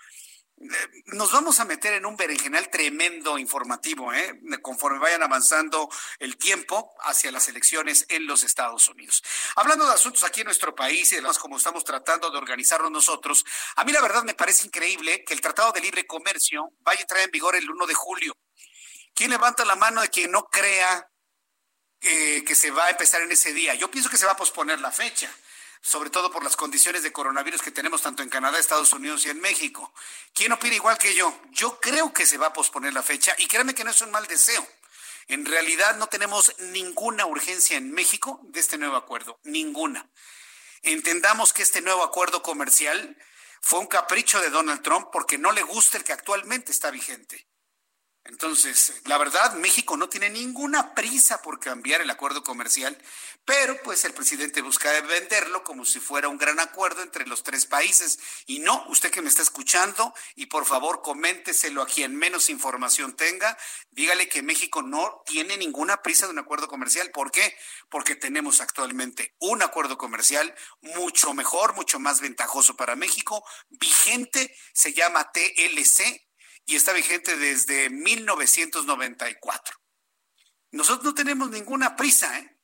Nos vamos a meter en un berenjenal tremendo informativo, ¿eh? conforme vayan avanzando el tiempo hacia las elecciones en los Estados Unidos. Hablando de asuntos aquí en nuestro país y demás, como estamos tratando de organizarnos nosotros, a mí la verdad me parece increíble que el Tratado de Libre Comercio vaya a entrar en vigor el 1 de julio. ¿Quién levanta la mano de quien no crea eh, que se va a empezar en ese día? Yo pienso que se va a posponer la fecha, sobre todo por las condiciones de coronavirus que tenemos tanto en Canadá, Estados Unidos y en México. ¿Quién opina igual que yo? Yo creo que se va a posponer la fecha y créanme que no es un mal deseo. En realidad no tenemos ninguna urgencia en México de este nuevo acuerdo, ninguna. Entendamos que este nuevo acuerdo comercial fue un capricho de Donald Trump porque no le gusta el que actualmente está vigente. Entonces, la verdad, México no tiene ninguna prisa por cambiar el acuerdo comercial, pero pues el presidente busca venderlo como si fuera un gran acuerdo entre los tres países. Y no, usted que me está escuchando, y por favor coménteselo a quien menos información tenga, dígale que México no tiene ninguna prisa de un acuerdo comercial. ¿Por qué? Porque tenemos actualmente un acuerdo comercial mucho mejor, mucho más ventajoso para México, vigente, se llama TLC y está vigente desde 1994. Nosotros no tenemos ninguna prisa, ¿eh?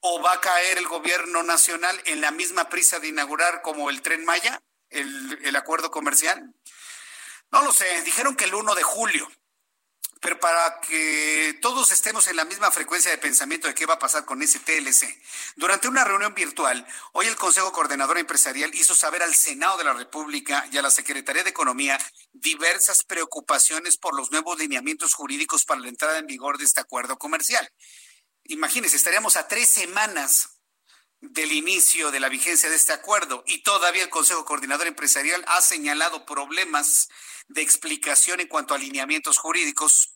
¿O va a caer el gobierno nacional en la misma prisa de inaugurar como el tren Maya, el, acuerdo comercial? No lo sé, dijeron que el 1 de julio, pero para que todos estemos en la misma frecuencia de pensamiento de qué va a pasar con ese TLC. Durante una reunión virtual, hoy el Consejo Coordinador Empresarial hizo saber al Senado de la República y a la Secretaría de Economía diversas preocupaciones por los nuevos lineamientos jurídicos para la entrada en vigor de este acuerdo comercial. Imagínense, estaríamos a tres semanas del inicio de la vigencia de este acuerdo y todavía el Consejo Coordinador Empresarial ha señalado problemas de explicación en cuanto a alineamientos jurídicos.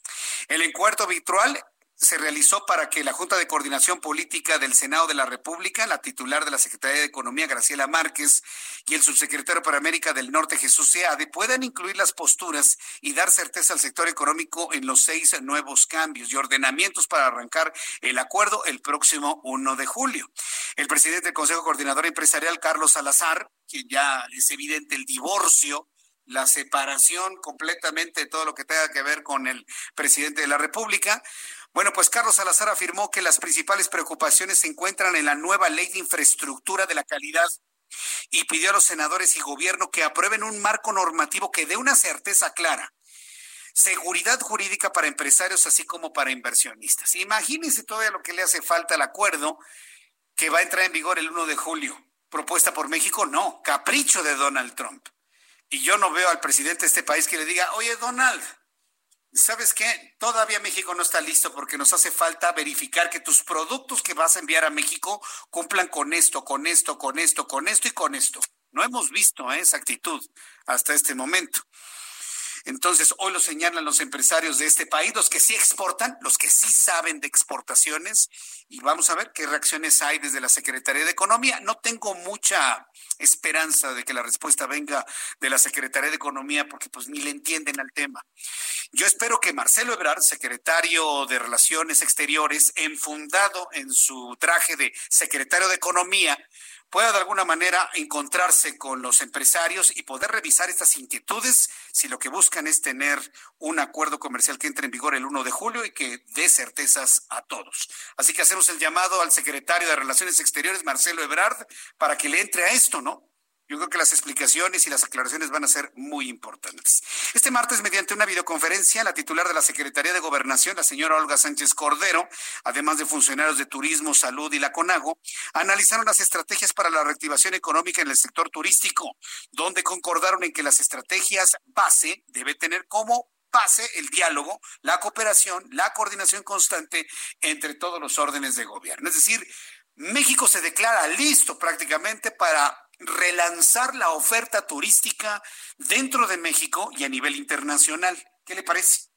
El encuentro virtual se realizó para que la Junta de Coordinación Política del Senado de la República, la titular de la Secretaría de Economía, Graciela Márquez, y el subsecretario para América del Norte, Jesús Seade, puedan incluir las posturas y dar certeza al sector económico en los seis nuevos cambios y ordenamientos para arrancar el acuerdo el próximo 1 de julio. El presidente del Consejo Coordinador Empresarial, Carlos Salazar, que ya es evidente el divorcio la separación completamente de todo lo que tenga que ver con el presidente de la República, bueno, pues Carlos Salazar afirmó que las principales preocupaciones se encuentran en la nueva ley de infraestructura de la calidad y pidió a los senadores y gobierno que aprueben un marco normativo que dé una certeza clara. Seguridad jurídica para empresarios así como para inversionistas. Imagínense todavía lo que le hace falta al acuerdo que va a entrar en vigor el 1 de julio. Propuesta por México, no, capricho de Donald Trump. Y yo no veo al presidente de este país que le diga, oye Donald, ¿Sabes qué? Todavía México no está listo porque nos hace falta verificar que tus productos que vas a enviar a México cumplan con esto, con esto, con esto, con esto y con esto. No hemos visto ¿eh? esa actitud hasta este momento. Entonces, hoy lo señalan los empresarios de este país, los que sí exportan, los que sí saben de exportaciones, y vamos a ver qué reacciones hay desde la Secretaría de Economía. No tengo mucha esperanza de que la respuesta venga de la Secretaría de Economía, porque pues ni le entienden al tema. Yo espero que Marcelo Ebrard, secretario de Relaciones Exteriores, enfundado en su traje de secretario de Economía, pueda de alguna manera encontrarse con los empresarios y poder revisar estas inquietudes si lo que buscan es tener un acuerdo comercial que entre en vigor el 1 de julio y que dé certezas a todos. Así que hacemos el llamado al secretario de Relaciones Exteriores, Marcelo Ebrard, para que le entre a esto, ¿no? Yo creo que las explicaciones y las aclaraciones van a ser muy importantes. Este martes, mediante una videoconferencia, la titular de la Secretaría de Gobernación, la señora Olga Sánchez Cordero, además de funcionarios de Turismo, Salud y la CONAGO, analizaron las estrategias para la reactivación económica en el sector turístico, donde concordaron en que las estrategias base debe tener como base el diálogo, la cooperación, la coordinación constante entre todos los órdenes de gobierno. Es decir, México se declara listo prácticamente para relanzar la oferta turística dentro de México y a nivel internacional. ¿Qué le parece?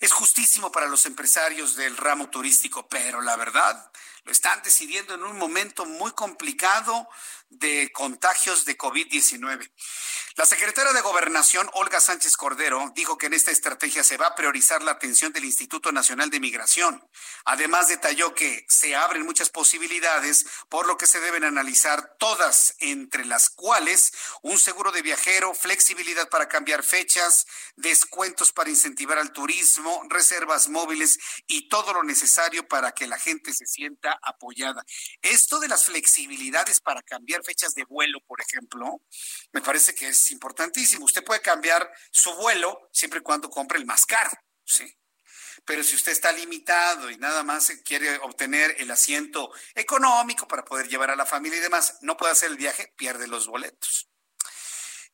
Es justísimo para los empresarios del ramo turístico, pero la verdad lo están decidiendo en un momento muy complicado de contagios de COVID-19. La secretaria de Gobernación, Olga Sánchez Cordero, dijo que en esta estrategia se va a priorizar la atención del Instituto Nacional de Migración. Además, detalló que se abren muchas posibilidades, por lo que se deben analizar todas, entre las cuales un seguro de viajero, flexibilidad para cambiar fechas, descuentos para incentivar al turismo, reservas móviles y todo lo necesario para que la gente se sienta apoyada. Esto de las flexibilidades para cambiar fechas de vuelo, por ejemplo, me parece que es importantísimo. Usted puede cambiar su vuelo siempre y cuando compre el más caro, ¿sí? Pero si usted está limitado y nada más quiere obtener el asiento económico para poder llevar a la familia y demás, no puede hacer el viaje, pierde los boletos.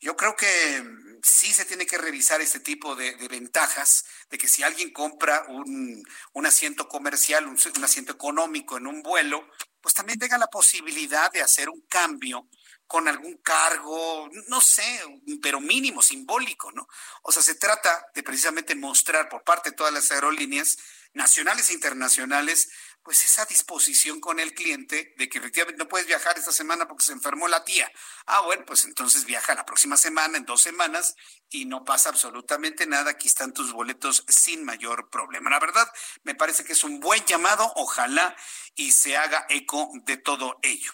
Yo creo que sí se tiene que revisar este tipo de, ventajas, de que si alguien compra un, asiento comercial, un, un, asiento económico en un vuelo, pues también tenga la posibilidad de hacer un cambio con algún cargo, no sé, pero mínimo, simbólico, ¿no? O sea, se trata de precisamente mostrar por parte de todas las aerolíneas nacionales e internacionales pues esa disposición con el cliente de que efectivamente no puedes viajar esta semana porque se enfermó la tía. Ah, bueno, pues entonces viaja la próxima semana, en dos semanas, y no pasa absolutamente nada. Aquí están tus boletos sin mayor problema. La verdad, me parece que es un buen llamado. Ojalá y se haga eco de todo ello.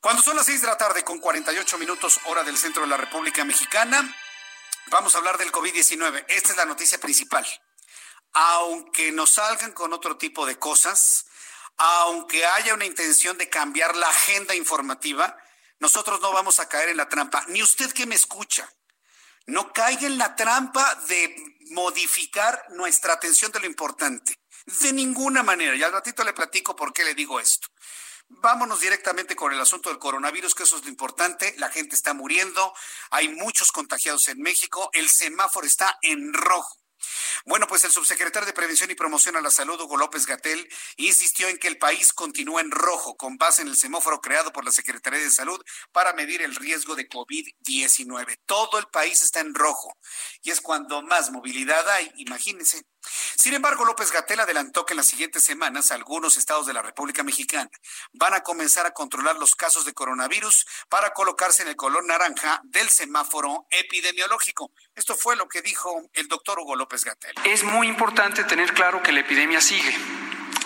Cuando son las seis de la tarde con 48 minutos hora del centro de la República Mexicana, vamos a hablar del COVID-19. Esta es la noticia principal aunque nos salgan con otro tipo de cosas, aunque haya una intención de cambiar la agenda informativa, nosotros no vamos a caer en la trampa. Ni usted que me escucha, no caiga en la trampa de modificar nuestra atención de lo importante. De ninguna manera. Y al ratito le platico por qué le digo esto. Vámonos directamente con el asunto del coronavirus, que eso es lo importante. La gente está muriendo, hay muchos contagiados en México, el semáforo está en rojo. Bueno, pues el subsecretario de Prevención y Promoción a la Salud, Hugo López Gatel, insistió en que el país continúa en rojo con base en el semáforo creado por la Secretaría de Salud para medir el riesgo de COVID-19. Todo el país está en rojo y es cuando más movilidad hay, imagínense. Sin embargo, López Gatel adelantó que en las siguientes semanas algunos estados de la República Mexicana van a comenzar a controlar los casos de coronavirus para colocarse en el color naranja del semáforo epidemiológico. Esto fue lo que dijo el doctor Hugo López Gatel. Es muy importante tener claro que la epidemia sigue.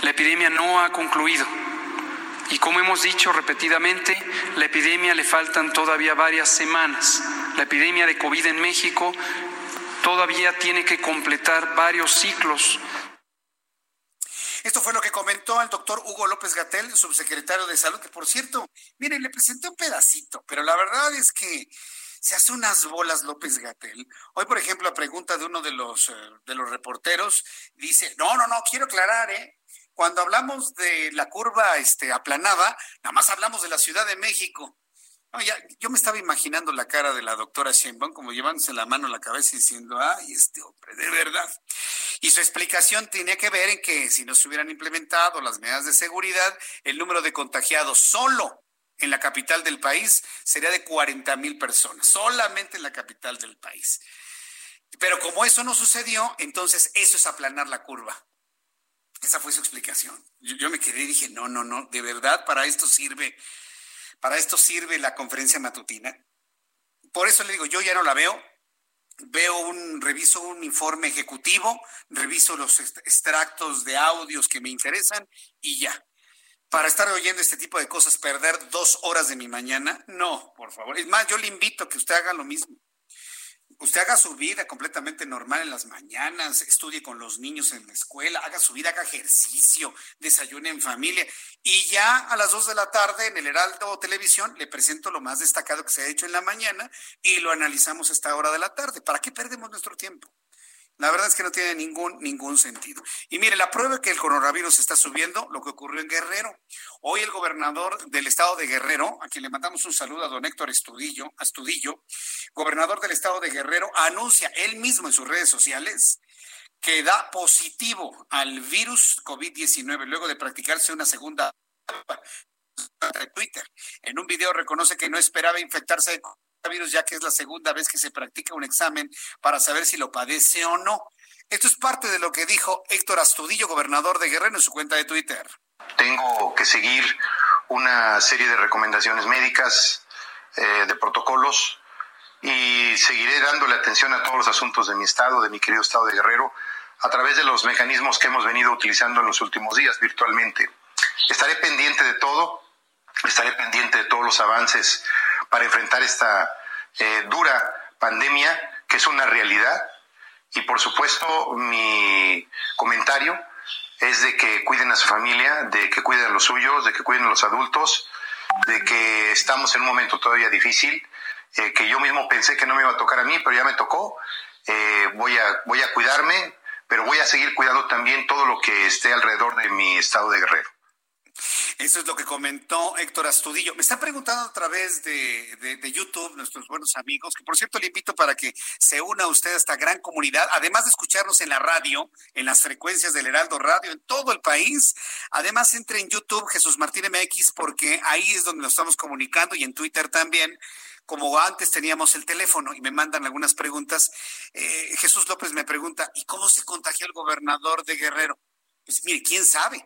La epidemia no ha concluido. Y como hemos dicho repetidamente, la epidemia le faltan todavía varias semanas. La epidemia de COVID en México todavía tiene que completar varios ciclos. Esto fue lo que comentó el doctor Hugo López Gatel, subsecretario de Salud, que por cierto, miren, le presenté un pedacito, pero la verdad es que se hace unas bolas López Gatel. Hoy, por ejemplo, la pregunta de uno de los, eh, de los reporteros dice, no, no, no, quiero aclarar, ¿eh? Cuando hablamos de la curva este, aplanada, nada más hablamos de la Ciudad de México. Yo me estaba imaginando la cara de la doctora Sheinbaum como llevándose la mano a la cabeza y diciendo, ay, este hombre, de verdad. Y su explicación tenía que ver en que si no se hubieran implementado las medidas de seguridad, el número de contagiados solo en la capital del país sería de 40 mil personas, solamente en la capital del país. Pero como eso no sucedió, entonces eso es aplanar la curva. Esa fue su explicación. Yo, yo me quedé y dije, no, no, no, de verdad para esto sirve para esto sirve la conferencia matutina. Por eso le digo, yo ya no la veo. Veo un, reviso un informe ejecutivo, reviso los extractos de audios que me interesan y ya. Para estar oyendo este tipo de cosas, perder dos horas de mi mañana, no, por favor. Es más, yo le invito a que usted haga lo mismo usted haga su vida completamente normal en las mañanas, estudie con los niños en la escuela, haga su vida, haga ejercicio, desayune en familia. Y ya a las dos de la tarde en el Heraldo Televisión le presento lo más destacado que se ha hecho en la mañana y lo analizamos a esta hora de la tarde. ¿Para qué perdemos nuestro tiempo? La verdad es que no tiene ningún, ningún sentido. Y mire, la prueba que el coronavirus está subiendo, lo que ocurrió en Guerrero. Hoy el gobernador del estado de Guerrero, a quien le mandamos un saludo a don Héctor Estudillo, Astudillo, gobernador del estado de Guerrero, anuncia él mismo en sus redes sociales que da positivo al virus COVID-19 luego de practicarse una segunda Twitter. En un video reconoce que no esperaba infectarse de virus ya que es la segunda vez que se practica un examen para saber si lo padece o no. Esto es parte de lo que dijo Héctor Astudillo, gobernador de Guerrero, en su cuenta de Twitter. Tengo que seguir una serie de recomendaciones médicas, eh, de protocolos, y seguiré dándole atención a todos los asuntos de mi estado, de mi querido estado de Guerrero, a través de los mecanismos que hemos venido utilizando en los últimos días virtualmente. Estaré pendiente de todo, estaré pendiente de todos los avances para enfrentar esta eh, dura pandemia que es una realidad. Y por supuesto, mi comentario es de que cuiden a su familia, de que cuiden a los suyos, de que cuiden a los adultos, de que estamos en un momento todavía difícil, eh, que yo mismo pensé que no me iba a tocar a mí, pero ya me tocó. Eh, voy, a, voy a cuidarme, pero voy a seguir cuidando también todo lo que esté alrededor de mi estado de guerrero. Eso es lo que comentó Héctor Astudillo. Me está preguntando a través de, YouTube nuestros buenos amigos, que por cierto le invito para que se una usted a esta gran comunidad, además de escucharnos en la radio, en las frecuencias del Heraldo Radio, en todo el país. Además entre en YouTube Jesús Martín MX porque ahí es donde nos estamos comunicando y en Twitter también como antes teníamos el teléfono y me mandan algunas preguntas, eh, Jesús López me pregunta, ¿y cómo se contagió el gobernador de Guerrero? Pues mire, ¿quién sabe?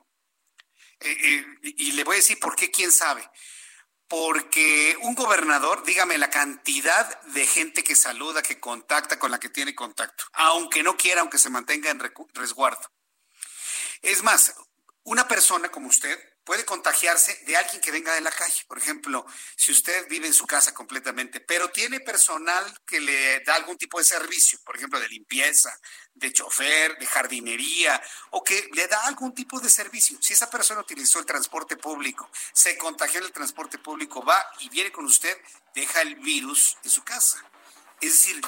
Eh, eh, y le voy a decir por qué, quién sabe. Porque un gobernador, dígame la cantidad de gente que saluda, que contacta, con la que tiene contacto, aunque no quiera, aunque se mantenga en resguardo. Es más, una persona como usted puede contagiarse de alguien que venga de la calle. Por ejemplo, si usted vive en su casa completamente, pero tiene personal que le da algún tipo de servicio, por ejemplo, de limpieza, de chofer, de jardinería, o que le da algún tipo de servicio. Si esa persona utilizó el transporte público, se contagió en el transporte público, va y viene con usted, deja el virus en su casa. Es decir,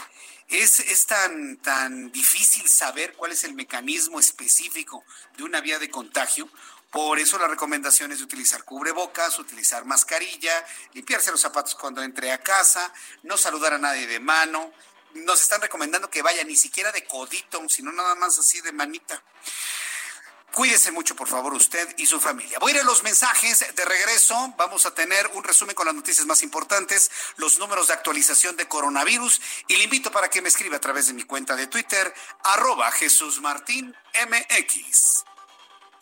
es, es, tan, tan difícil saber cuál es el mecanismo específico de una vía de contagio por eso la recomendación es utilizar cubrebocas, utilizar mascarilla, limpiarse los zapatos cuando entre a casa, no saludar a nadie de mano. Nos están recomendando que vaya ni siquiera de codito, sino nada más así de manita. Cuídese mucho, por favor, usted y su familia. Voy a ir a los mensajes de regreso. Vamos a tener un resumen con las noticias más importantes, los números de actualización de coronavirus y le invito para que me escriba a través de mi cuenta de Twitter, arroba Jesús Martín MX.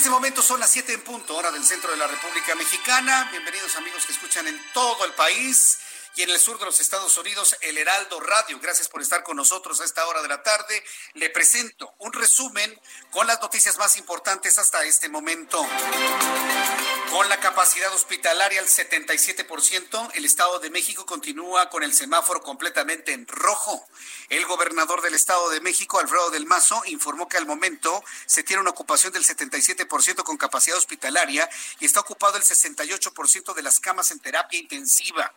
Este momento son las 7 en punto, hora del centro de la República Mexicana. Bienvenidos amigos que escuchan en todo el país y en el sur de los Estados Unidos, el Heraldo Radio. Gracias por estar con nosotros a esta hora de la tarde. Le presento un resumen con las noticias más importantes hasta este momento. Con la capacidad hospitalaria al 77%, el Estado de México continúa con el semáforo completamente en rojo. El gobernador del Estado de México, Alfredo del Mazo, informó que al momento se tiene una ocupación del 77% con capacidad hospitalaria y está ocupado el 68% de las camas en terapia intensiva.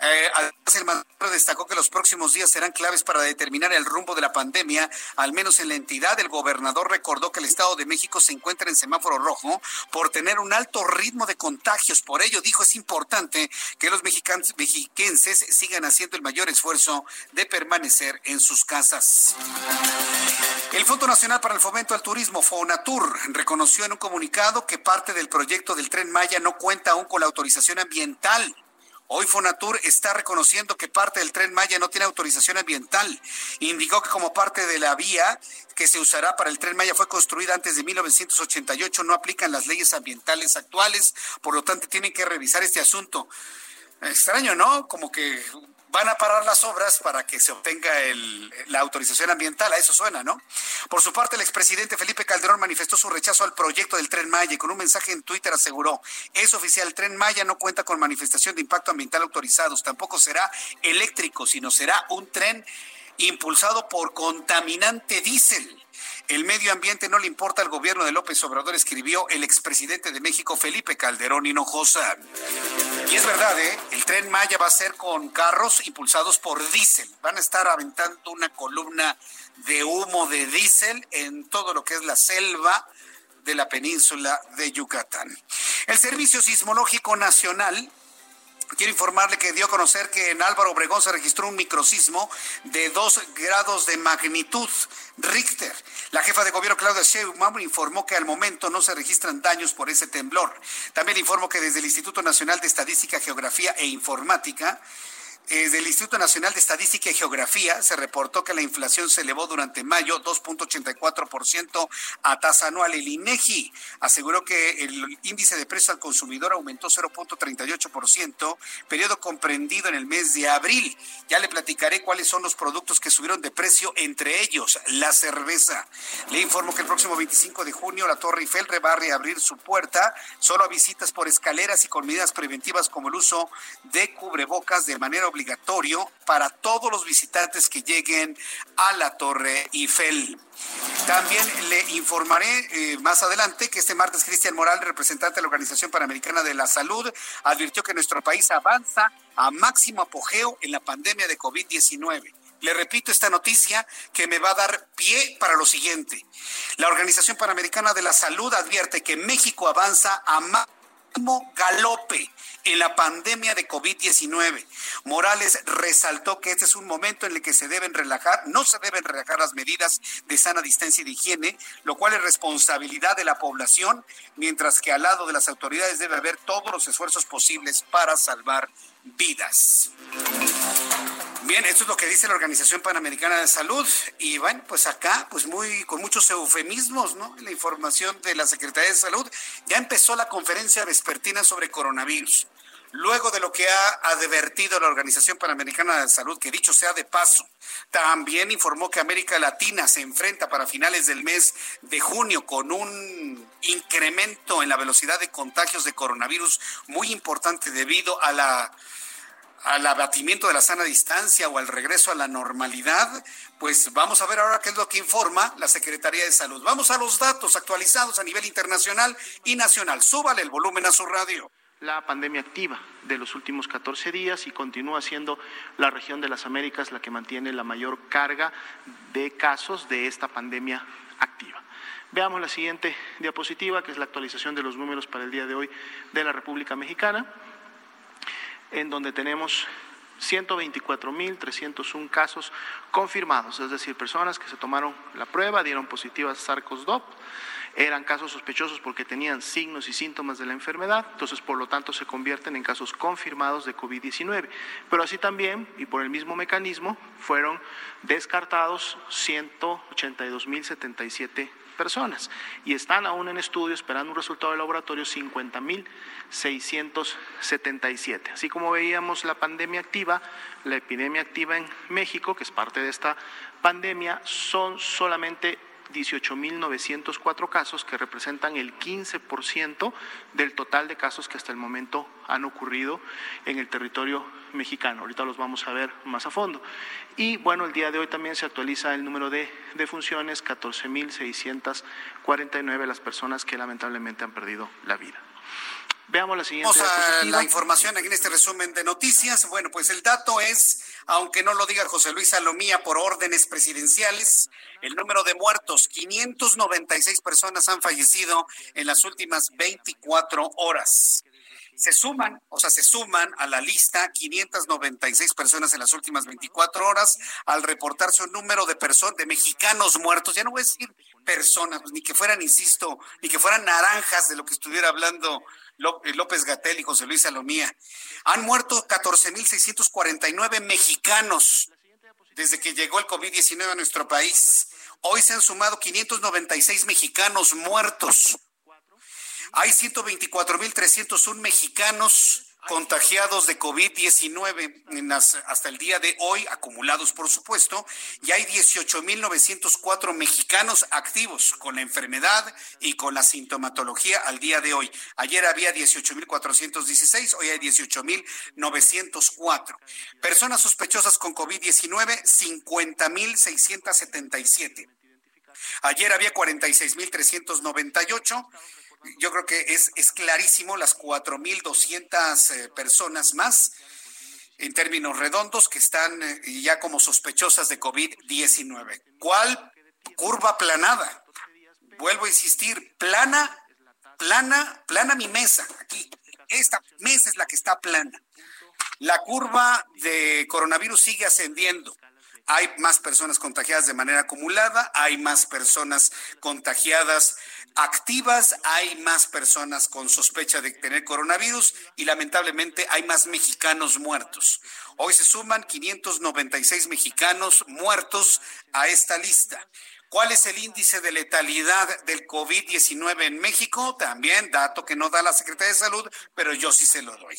Eh, además, el mandatario destacó que los próximos días serán claves para determinar el rumbo de la pandemia, al menos en la entidad. El gobernador recordó que el Estado de México se encuentra en semáforo rojo por tener un alto ritmo de contagios. Por ello, dijo, es importante que los mexicanos, mexiquenses sigan haciendo el mayor esfuerzo de permanecer en sus casas. El Fondo Nacional para el Fomento al Turismo, FONATUR, reconoció en un comunicado que parte del proyecto del Tren Maya no cuenta aún con la autorización ambiental. Hoy Fonatur está reconociendo que parte del tren Maya no tiene autorización ambiental. Indicó que como parte de la vía que se usará para el tren Maya fue construida antes de 1988, no aplican las leyes ambientales actuales, por lo tanto tienen que revisar este asunto. Extraño, ¿no? Como que van a parar las obras para que se obtenga la autorización ambiental. A eso suena, ¿no? Por su parte, el expresidente Felipe Calderón manifestó su rechazo al proyecto del Tren Maya y con un mensaje en Twitter aseguró, es oficial, el Tren Maya no cuenta con manifestación de impacto ambiental autorizados, tampoco será eléctrico, sino será un tren impulsado por contaminante diésel. El medio ambiente no le importa al gobierno de López Obrador, escribió el expresidente de México, Felipe Calderón Hinojosa. Y es verdad, ¿eh? el tren Maya va a ser con carros impulsados por diésel. Van a estar aventando una columna de humo de diésel en todo lo que es la selva de la península de Yucatán. El Servicio Sismológico Nacional Quiero informarle que dio a conocer que en Álvaro Obregón se registró un microsismo de dos grados de magnitud Richter. La jefa de gobierno Claudia Sheinbaum informó que al momento no se registran daños por ese temblor. También informó que desde el Instituto Nacional de Estadística, Geografía e Informática desde el Instituto Nacional de Estadística y Geografía se reportó que la inflación se elevó durante mayo 2.84% a tasa anual. El INEGI aseguró que el índice de precio al consumidor aumentó 0.38%, periodo comprendido en el mes de abril. Ya le platicaré cuáles son los productos que subieron de precio, entre ellos la cerveza. Le informo que el próximo 25 de junio la Torre Eiffel va a reabrir su puerta solo a visitas por escaleras y con medidas preventivas como el uso de cubrebocas de manera obligatorio para todos los visitantes que lleguen a la Torre Eiffel. También le informaré eh, más adelante que este martes Cristian Moral, representante de la Organización Panamericana de la Salud, advirtió que nuestro país avanza a máximo apogeo en la pandemia de COVID-19. Le repito esta noticia que me va a dar pie para lo siguiente. La Organización Panamericana de la Salud advierte que México avanza a máximo galope en la pandemia de COVID-19. Morales resaltó que este es un momento en el que se deben relajar, no se deben relajar las medidas de sana distancia y de higiene, lo cual es responsabilidad de la población, mientras que al lado de las autoridades debe haber todos los esfuerzos posibles para salvar vidas. Bien, esto es lo que dice la Organización Panamericana de Salud y bueno, pues acá, pues muy con muchos eufemismos, ¿no? La información de la Secretaría de Salud ya empezó la conferencia vespertina sobre coronavirus luego de lo que ha advertido la Organización Panamericana de Salud, que dicho sea de paso, también informó que América Latina se enfrenta para finales del mes de junio con un incremento en la velocidad de contagios de coronavirus muy importante debido a la al abatimiento de la sana distancia o al regreso a la normalidad, pues vamos a ver ahora qué es lo que informa la Secretaría de Salud. Vamos a los datos actualizados a nivel internacional y nacional. Súbale el volumen a su radio la pandemia activa de los últimos 14 días y continúa siendo la región de las Américas la que mantiene la mayor carga de casos de esta pandemia activa. Veamos la siguiente diapositiva, que es la actualización de los números para el día de hoy de la República Mexicana, en donde tenemos 124.301 casos confirmados, es decir, personas que se tomaron la prueba, dieron positivas SARS-CoV-2 eran casos sospechosos porque tenían signos y síntomas de la enfermedad, entonces por lo tanto se convierten en casos confirmados de COVID-19. Pero así también, y por el mismo mecanismo, fueron descartados 182.077 personas y están aún en estudio esperando un resultado de laboratorio 50.677. Así como veíamos la pandemia activa, la epidemia activa en México, que es parte de esta pandemia, son solamente 18.904 casos, que representan el 15% del total de casos que hasta el momento han ocurrido en el territorio mexicano. Ahorita los vamos a ver más a fondo. Y bueno, el día de hoy también se actualiza el número de defunciones, 14.649 las personas que lamentablemente han perdido la vida. Veamos la siguiente. Vamos a la información en este resumen de noticias. Bueno, pues el dato es, aunque no lo diga José Luis Salomía por órdenes presidenciales, el número de muertos, 596 personas han fallecido en las últimas 24 horas se suman, o sea, se suman a la lista 596 personas en las últimas 24 horas al reportarse un número de personas, de mexicanos muertos. Ya no voy a decir personas, ni que fueran, insisto, ni que fueran naranjas de lo que estuviera hablando López Gatel y José Luis Salomía. Han muerto 14.649 mexicanos desde que llegó el COVID-19 a nuestro país. Hoy se han sumado 596 mexicanos muertos. Hay 124.301 mexicanos contagiados de COVID-19 hasta el día de hoy, acumulados por supuesto, y hay 18.904 mexicanos activos con la enfermedad y con la sintomatología al día de hoy. Ayer había 18.416, hoy hay 18.904. Personas sospechosas con COVID-19, 50.677. Ayer había 46.398 yo creo que es, es clarísimo las 4.200 eh, personas más en términos redondos que están eh, ya como sospechosas de COVID-19. ¿Cuál curva planada? Vuelvo a insistir, plana, plana, plana mi mesa, aquí. Esta mesa es la que está plana. La curva de coronavirus sigue ascendiendo. Hay más personas contagiadas de manera acumulada, hay más personas contagiadas activas, hay más personas con sospecha de tener coronavirus y lamentablemente hay más mexicanos muertos. Hoy se suman 596 mexicanos muertos a esta lista. ¿Cuál es el índice de letalidad del COVID-19 en México? También dato que no da la Secretaría de Salud, pero yo sí se lo doy.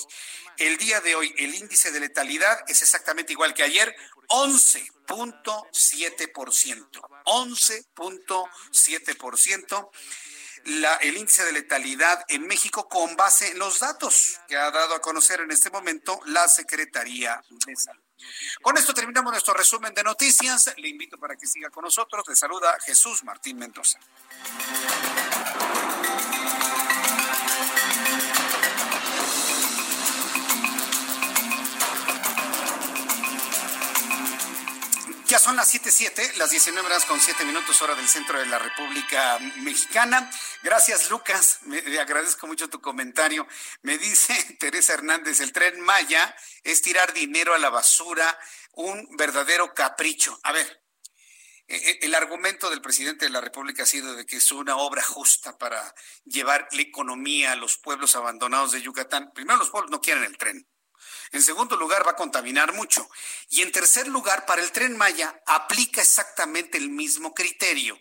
El día de hoy el índice de letalidad es exactamente igual que ayer, 11.7%. 11.7% el índice de letalidad en México con base en los datos que ha dado a conocer en este momento la Secretaría de Salud. Con esto terminamos nuestro resumen de noticias. Le invito para que siga con nosotros. Le saluda Jesús Martín Mendoza. Son las 7:07, las 19 horas con 7 minutos, hora del centro de la República Mexicana. Gracias, Lucas. Me, agradezco mucho tu comentario. Me dice [LAUGHS] Teresa Hernández: el tren Maya es tirar dinero a la basura, un verdadero capricho. A ver, e, e, el argumento del presidente de la República ha sido de que es una obra justa para llevar la economía a los pueblos abandonados de Yucatán. Primero, los pueblos no quieren el tren. En segundo lugar, va a contaminar mucho. Y en tercer lugar, para el tren Maya aplica exactamente el mismo criterio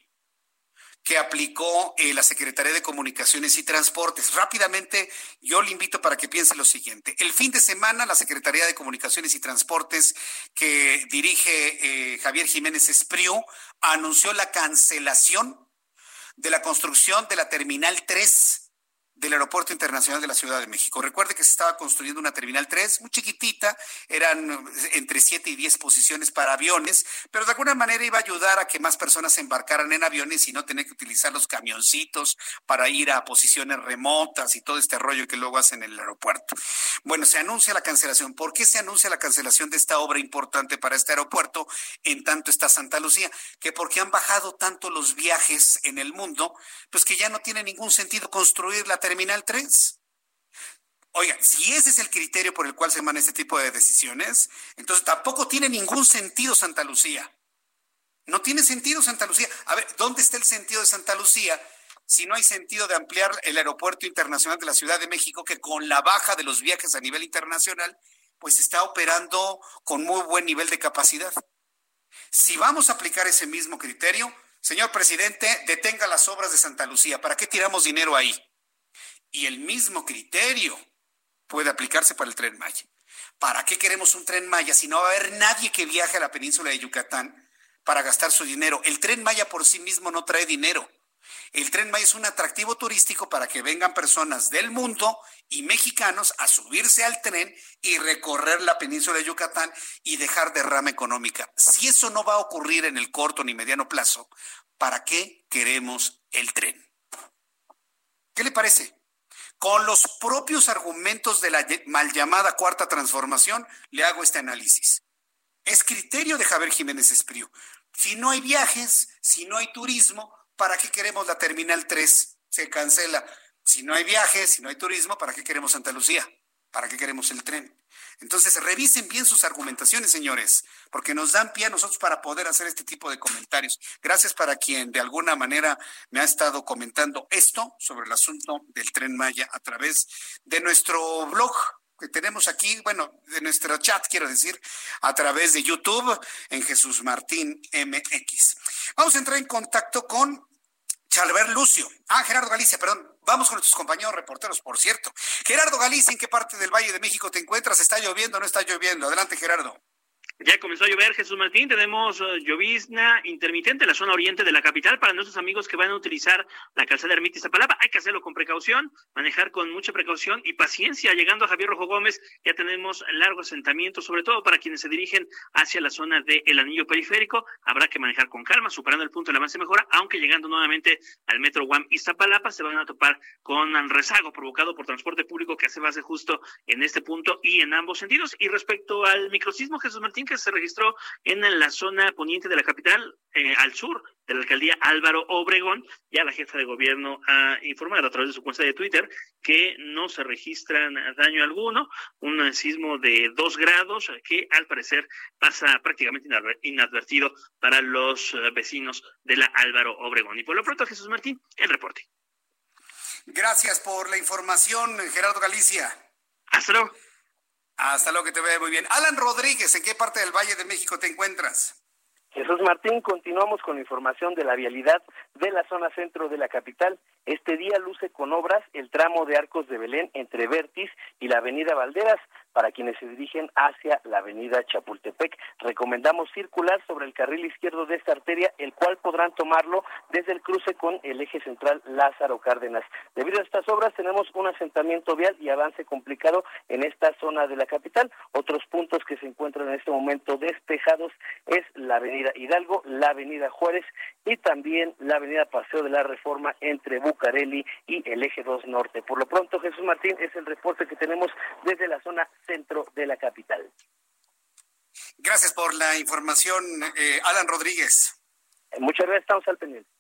que aplicó eh, la Secretaría de Comunicaciones y Transportes. Rápidamente, yo le invito para que piense lo siguiente. El fin de semana, la Secretaría de Comunicaciones y Transportes, que dirige eh, Javier Jiménez Espriu, anunció la cancelación de la construcción de la Terminal 3 del Aeropuerto Internacional de la Ciudad de México. Recuerde que se estaba construyendo una Terminal 3 muy chiquitita, eran entre 7 y 10 posiciones para aviones, pero de alguna manera iba a ayudar a que más personas se embarcaran en aviones y no tener que utilizar los camioncitos para ir a posiciones remotas y todo este rollo que luego hacen en el aeropuerto. Bueno, se anuncia la cancelación. ¿Por qué se anuncia la cancelación de esta obra importante para este aeropuerto en tanto está Santa Lucía? Que porque han bajado tanto los viajes en el mundo, pues que ya no tiene ningún sentido construir la Terminal 3. Oigan, si ese es el criterio por el cual se maneja este tipo de decisiones, entonces tampoco tiene ningún sentido Santa Lucía. No tiene sentido Santa Lucía. A ver, ¿dónde está el sentido de Santa Lucía si no hay sentido de ampliar el aeropuerto internacional de la Ciudad de México que con la baja de los viajes a nivel internacional, pues está operando con muy buen nivel de capacidad? Si vamos a aplicar ese mismo criterio, señor presidente, detenga las obras de Santa Lucía. ¿Para qué tiramos dinero ahí? Y el mismo criterio puede aplicarse para el tren Maya. ¿Para qué queremos un tren Maya si no va a haber nadie que viaje a la península de Yucatán? para gastar su dinero. El tren Maya por sí mismo no trae dinero. El tren Maya es un atractivo turístico para que vengan personas del mundo y mexicanos a subirse al tren y recorrer la península de Yucatán y dejar derrama económica. Si eso no va a ocurrir en el corto ni mediano plazo, ¿para qué queremos el tren? ¿Qué le parece? Con los propios argumentos de la mal llamada cuarta transformación, le hago este análisis. Es criterio de Javier Jiménez Espriu. Si no hay viajes, si no hay turismo, ¿para qué queremos la Terminal 3? Se cancela. Si no hay viajes, si no hay turismo, ¿para qué queremos Santa Lucía? ¿Para qué queremos el tren? Entonces, revisen bien sus argumentaciones, señores, porque nos dan pie a nosotros para poder hacer este tipo de comentarios. Gracias para quien de alguna manera me ha estado comentando esto sobre el asunto del tren Maya a través de nuestro blog que tenemos aquí, bueno, de nuestro chat, quiero decir, a través de YouTube en Jesús Martín MX. Vamos a entrar en contacto con Chalver Lucio. Ah, Gerardo Galicia, perdón. Vamos con nuestros compañeros reporteros, por cierto. Gerardo Galicia, ¿en qué parte del Valle de México te encuentras? ¿Está lloviendo o no está lloviendo? Adelante, Gerardo. Ya comenzó a llover, Jesús Martín. Tenemos uh, llovizna intermitente en la zona oriente de la capital. Para nuestros amigos que van a utilizar la calzada Ermita Zapalapa, hay que hacerlo con precaución, manejar con mucha precaución y paciencia. Llegando a Javier Rojo Gómez, ya tenemos largo asentamiento, sobre todo para quienes se dirigen hacia la zona del anillo periférico. Habrá que manejar con calma, superando el punto de avance mejora, aunque llegando nuevamente al metro Guam Iztapalapa se van a topar con rezago provocado por transporte público que hace base justo en este punto y en ambos sentidos. Y respecto al microsismo, Jesús Martín, que se registró en la zona poniente de la capital, eh, al sur de la alcaldía Álvaro Obregón. Ya la jefa de gobierno ha informado a través de su cuenta de Twitter que no se registra daño alguno, un sismo de dos grados que al parecer pasa prácticamente inadvertido para los eh, vecinos de la Álvaro Obregón. Y por lo pronto, Jesús Martín, el reporte. Gracias por la información, Gerardo Galicia. Hasta luego. Hasta luego, que te vea muy bien. Alan Rodríguez, ¿en qué parte del Valle de México te encuentras? Jesús Martín, continuamos con información de la vialidad de la zona centro de la capital. Este día luce con obras el tramo de Arcos de Belén entre Vertis y la avenida Valderas para quienes se dirigen hacia la avenida Chapultepec. Recomendamos circular sobre el carril izquierdo de esta arteria, el cual podrán tomarlo desde el cruce con el eje central Lázaro Cárdenas. Debido a estas obras tenemos un asentamiento vial y avance complicado en esta zona de la capital. Otros puntos que se encuentran en este momento despejados es la avenida Hidalgo, la avenida Juárez y también la avenida Paseo de la Reforma entre Bucareli y el eje 2 Norte. Por lo pronto, Jesús Martín, es el reporte que tenemos desde la zona centro de la capital. Gracias por la información, eh, Alan Rodríguez. Muchas gracias, estamos al pendiente.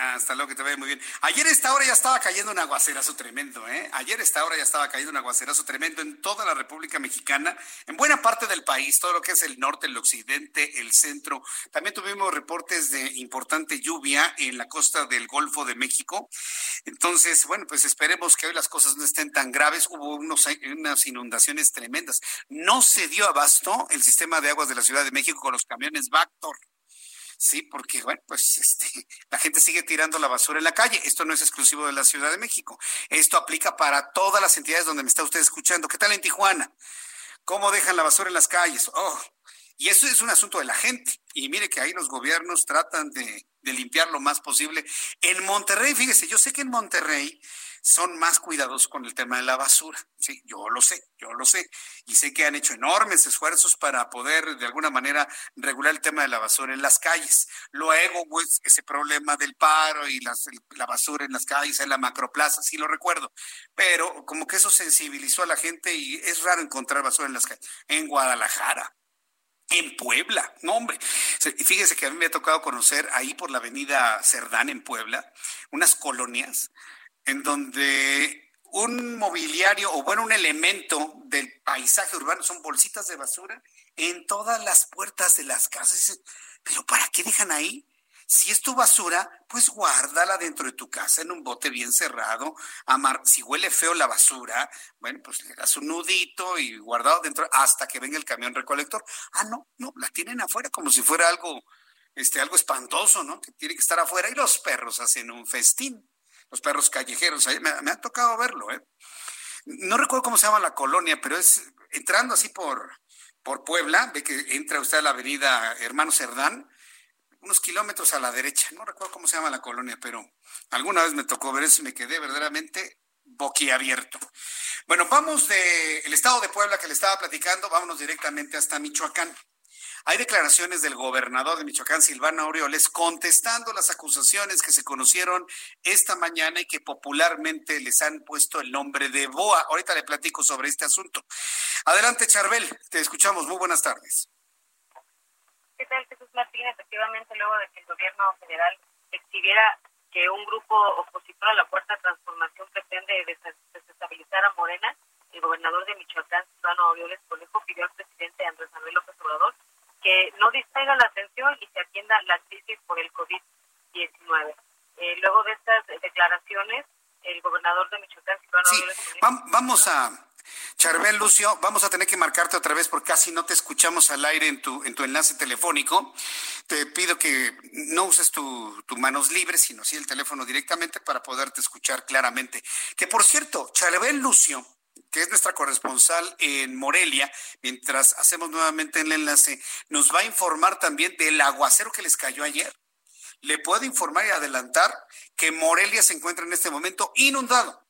Hasta luego, que te vaya muy bien. Ayer a esta hora ya estaba cayendo un aguacerazo tremendo, ¿eh? Ayer a esta hora ya estaba cayendo un aguacerazo tremendo en toda la República Mexicana, en buena parte del país, todo lo que es el norte, el occidente, el centro. También tuvimos reportes de importante lluvia en la costa del Golfo de México. Entonces, bueno, pues esperemos que hoy las cosas no estén tan graves. Hubo unos, unas inundaciones tremendas. No se dio abasto el sistema de aguas de la Ciudad de México con los camiones Bactor. Sí, porque bueno, pues este, [LAUGHS] la gente sigue tirando la basura en la calle. Esto no es exclusivo de la Ciudad de México. Esto aplica para todas las entidades donde me está usted escuchando. ¿Qué tal en Tijuana? ¿Cómo dejan la basura en las calles? Oh, y eso es un asunto de la gente. Y mire que ahí los gobiernos tratan de, de limpiar lo más posible. En Monterrey, fíjese, yo sé que en Monterrey son más cuidadosos con el tema de la basura. Sí, yo lo sé, yo lo sé. Y sé que han hecho enormes esfuerzos para poder de alguna manera regular el tema de la basura en las calles. Luego, pues, ese problema del paro y la basura en las calles, en la macroplaza, sí lo recuerdo. Pero como que eso sensibilizó a la gente y es raro encontrar basura en las calles. En Guadalajara, en Puebla, no hombre. Fíjese que a mí me ha tocado conocer ahí por la avenida Cerdán en Puebla, unas colonias en donde un mobiliario o bueno, un elemento del paisaje urbano son bolsitas de basura en todas las puertas de las casas. Pero ¿para qué dejan ahí? Si es tu basura, pues guárdala dentro de tu casa en un bote bien cerrado. Si huele feo la basura, bueno, pues le das un nudito y guardado dentro hasta que venga el camión recolector. Ah, no, no, la tienen afuera como si fuera algo, este, algo espantoso, ¿no? Que tiene que estar afuera y los perros hacen un festín los perros callejeros. Me, me ha tocado verlo, ¿eh? No recuerdo cómo se llama la colonia, pero es entrando así por, por Puebla, ve que entra usted a la avenida Hermano Cerdán, unos kilómetros a la derecha. No recuerdo cómo se llama la colonia, pero alguna vez me tocó ver eso y me quedé verdaderamente boquiabierto. Bueno, vamos del estado de Puebla que le estaba platicando, vámonos directamente hasta Michoacán. Hay declaraciones del gobernador de Michoacán, Silvano Aureoles, contestando las acusaciones que se conocieron esta mañana y que popularmente les han puesto el nombre de BOA. Ahorita le platico sobre este asunto. Adelante, Charbel, te escuchamos. Muy buenas tardes. Efectivamente, luego de que el gobierno federal exhibiera que un grupo opositor a la Cuarta Transformación pretende desestabilizar a Morena, el gobernador de Michoacán, Silvano Aureoles Conejo, pidió al presidente Andrés Manuel López Obrador que no distraiga la atención y se atienda la crisis por el COVID-19. Eh, luego de estas declaraciones, el gobernador de Michoacán, Silvano sí, vamos a... Charbel Lucio, vamos a tener que marcarte otra vez porque casi no te escuchamos al aire en tu, en tu enlace telefónico. Te pido que no uses tus tu manos libres, sino sí el teléfono directamente para poderte escuchar claramente. Que por cierto, Charbel Lucio que es nuestra corresponsal en Morelia, mientras hacemos nuevamente el enlace, nos va a informar también del aguacero que les cayó ayer. Le puedo informar y adelantar que Morelia se encuentra en este momento inundado.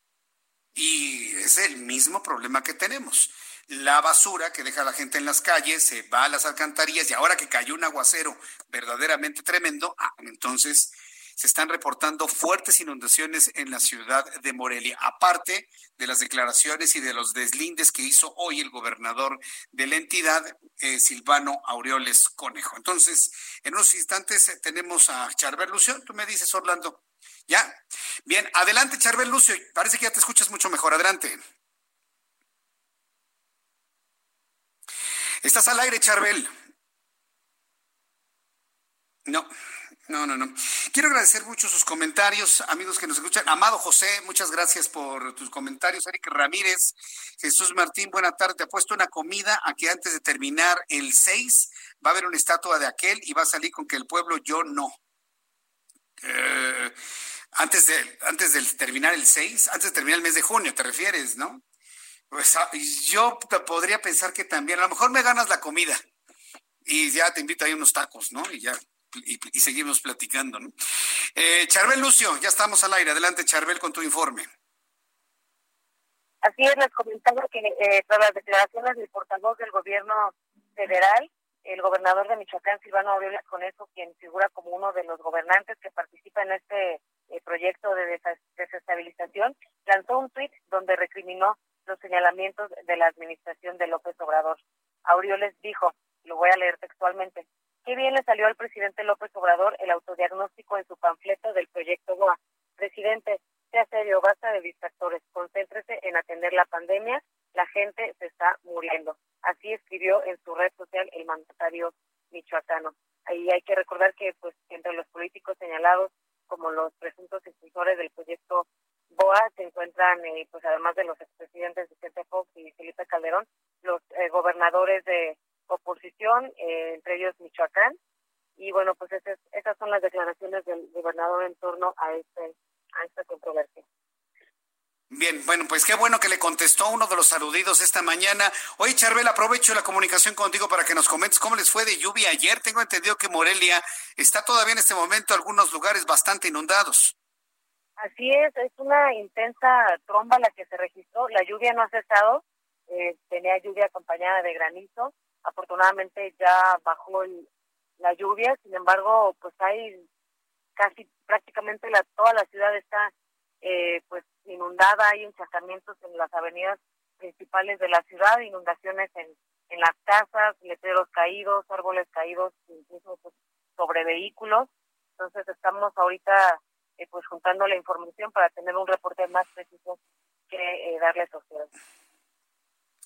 Y es el mismo problema que tenemos. La basura que deja la gente en las calles se va a las alcantarillas y ahora que cayó un aguacero verdaderamente tremendo, ah, entonces se están reportando fuertes inundaciones en la ciudad de Morelia, aparte de las declaraciones y de los deslindes que hizo hoy el gobernador de la entidad, eh, Silvano Aureoles Conejo. Entonces, en unos instantes eh, tenemos a Charbel Lucio. Tú me dices, Orlando. ¿Ya? Bien, adelante, Charbel Lucio. Parece que ya te escuchas mucho mejor. Adelante. Estás al aire, Charbel. No. No, no, no. Quiero agradecer mucho sus comentarios, amigos que nos escuchan. Amado José, muchas gracias por tus comentarios. Eric Ramírez, Jesús Martín, buena tarde. Te ha puesto una comida a que antes de terminar el 6 va a haber una estatua de aquel y va a salir con que el pueblo yo no. Eh, antes, de, antes de terminar el 6, antes de terminar el mes de junio, te refieres, ¿no? Pues ah, yo podría pensar que también, a lo mejor me ganas la comida y ya te invito a ir unos tacos, ¿no? Y ya y, seguimos platicando. ¿no? Eh, Charbel Lucio, ya estamos al aire. Adelante, Charbel, con tu informe. Así es, les comentaba que eh, las declaraciones del portavoz del gobierno federal, el gobernador de Michoacán, Silvano Aureoles Conejo, quien figura como uno de los gobernantes que participa en este eh, proyecto de desestabilización, lanzó un tuit donde recriminó los señalamientos de la administración de López Obrador. Aureoles dijo, lo voy a leer textualmente, Qué bien le salió al presidente López Obrador el autodiagnóstico en su panfleto del proyecto GOA. Presidente, sea serio, basta de distractores, concéntrese en atender la pandemia, la gente se está muriendo. Así escribió en su red social el mandatario michoacano. Ahí hay que recordar que pues entre los políticos señalados como los presuntos impulsores del proyecto BOA se encuentran, eh, pues además de los expresidentes Vicente Fox y Felipe Calderón, los eh, gobernadores de oposición, eh, entre ellos Michoacán. Y bueno, pues esas, esas son las declaraciones del gobernador en torno a, este, a esta controversia. Bien, bueno, pues qué bueno que le contestó uno de los aludidos esta mañana. Oye, Charbel, aprovecho la comunicación contigo para que nos comentes cómo les fue de lluvia ayer. Tengo entendido que Morelia está todavía en este momento algunos lugares bastante inundados. Así es, es una intensa tromba la que se registró. La lluvia no ha cesado, eh, tenía lluvia acompañada de granizo afortunadamente ya bajó la lluvia, sin embargo, pues hay casi prácticamente la, toda la ciudad está eh, pues inundada, hay encharcamientos en las avenidas principales de la ciudad, inundaciones en, en las casas, letreros caídos, árboles caídos, incluso pues, sobre vehículos. Entonces estamos ahorita eh, pues juntando la información para tener un reporte más preciso que eh, darles a ustedes.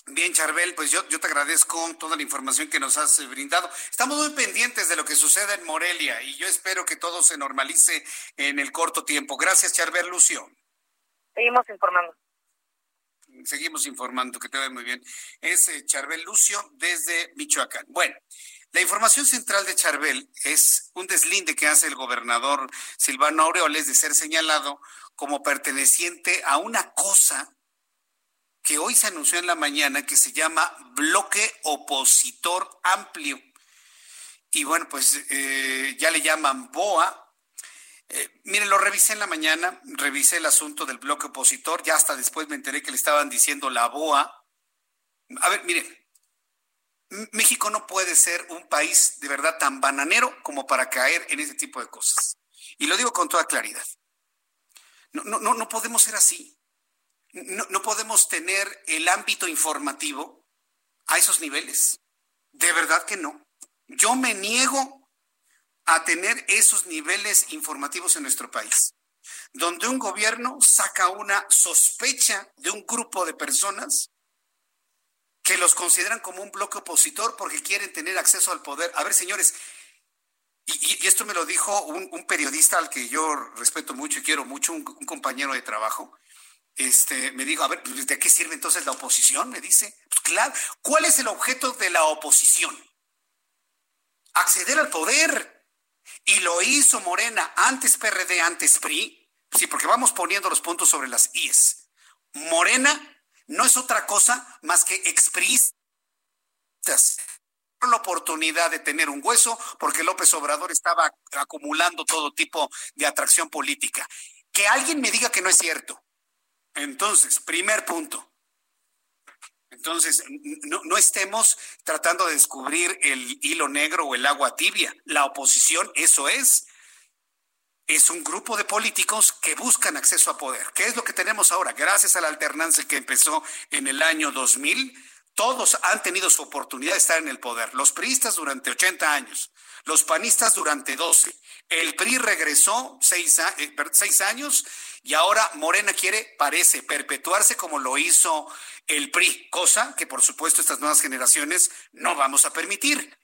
Bien, Charbel, pues yo, yo te agradezco toda la información que nos has eh, brindado. Estamos muy pendientes de lo que sucede en Morelia y yo espero que todo se normalice en el corto tiempo. Gracias, Charbel Lucio. Seguimos informando. Seguimos informando, que te ve muy bien. Es eh, Charbel Lucio desde Michoacán. Bueno, la información central de Charbel es un deslinde que hace el gobernador Silvano Aureoles de ser señalado como perteneciente a una cosa que hoy se anunció en la mañana que se llama Bloque Opositor Amplio. y bueno, pues eh, ya le llaman BOA. Eh, miren, lo revisé en la mañana, revisé el asunto del bloque opositor, ya hasta después me enteré que le estaban diciendo la BOA. A ver, miren, México no puede ser un país de verdad tan bananero como para caer en ese tipo de cosas. Y lo digo con toda claridad. No, no, no, podemos ser así. No, no podemos tener el ámbito informativo a esos niveles. De verdad que no. Yo me niego a tener esos niveles informativos en nuestro país, donde un gobierno saca una sospecha de un grupo de personas que los consideran como un bloque opositor porque quieren tener acceso al poder. A ver, señores, y, esto me lo dijo un, periodista al que yo respeto mucho y quiero mucho, un, compañero de trabajo. Este, me dijo, a ver, ¿de qué sirve entonces la oposición? Me dice, pues claro, ¿cuál es el objeto de la oposición? Acceder al poder. Y lo hizo Morena, antes PRD, antes PRI. Sí, porque vamos poniendo los puntos sobre las IES. Morena no es otra cosa más que expristas la oportunidad de tener un hueso porque López Obrador estaba acumulando todo tipo de atracción política. Que alguien me diga que no es cierto. Entonces, primer punto. Entonces, no, estemos tratando de descubrir el hilo negro o el agua tibia. La oposición, eso es es un grupo de políticos que buscan acceso a poder. ¿Qué es lo que tenemos ahora? Gracias a la alternancia que empezó en el año 2000, todos han tenido su oportunidad de estar en el poder. Los priistas durante 80 años, los panistas durante 12. El PRI regresó seis, eh, seis años y ahora Morena quiere, parece, perpetuarse como lo hizo el PRI, cosa que por supuesto estas nuevas generaciones no vamos a permitir.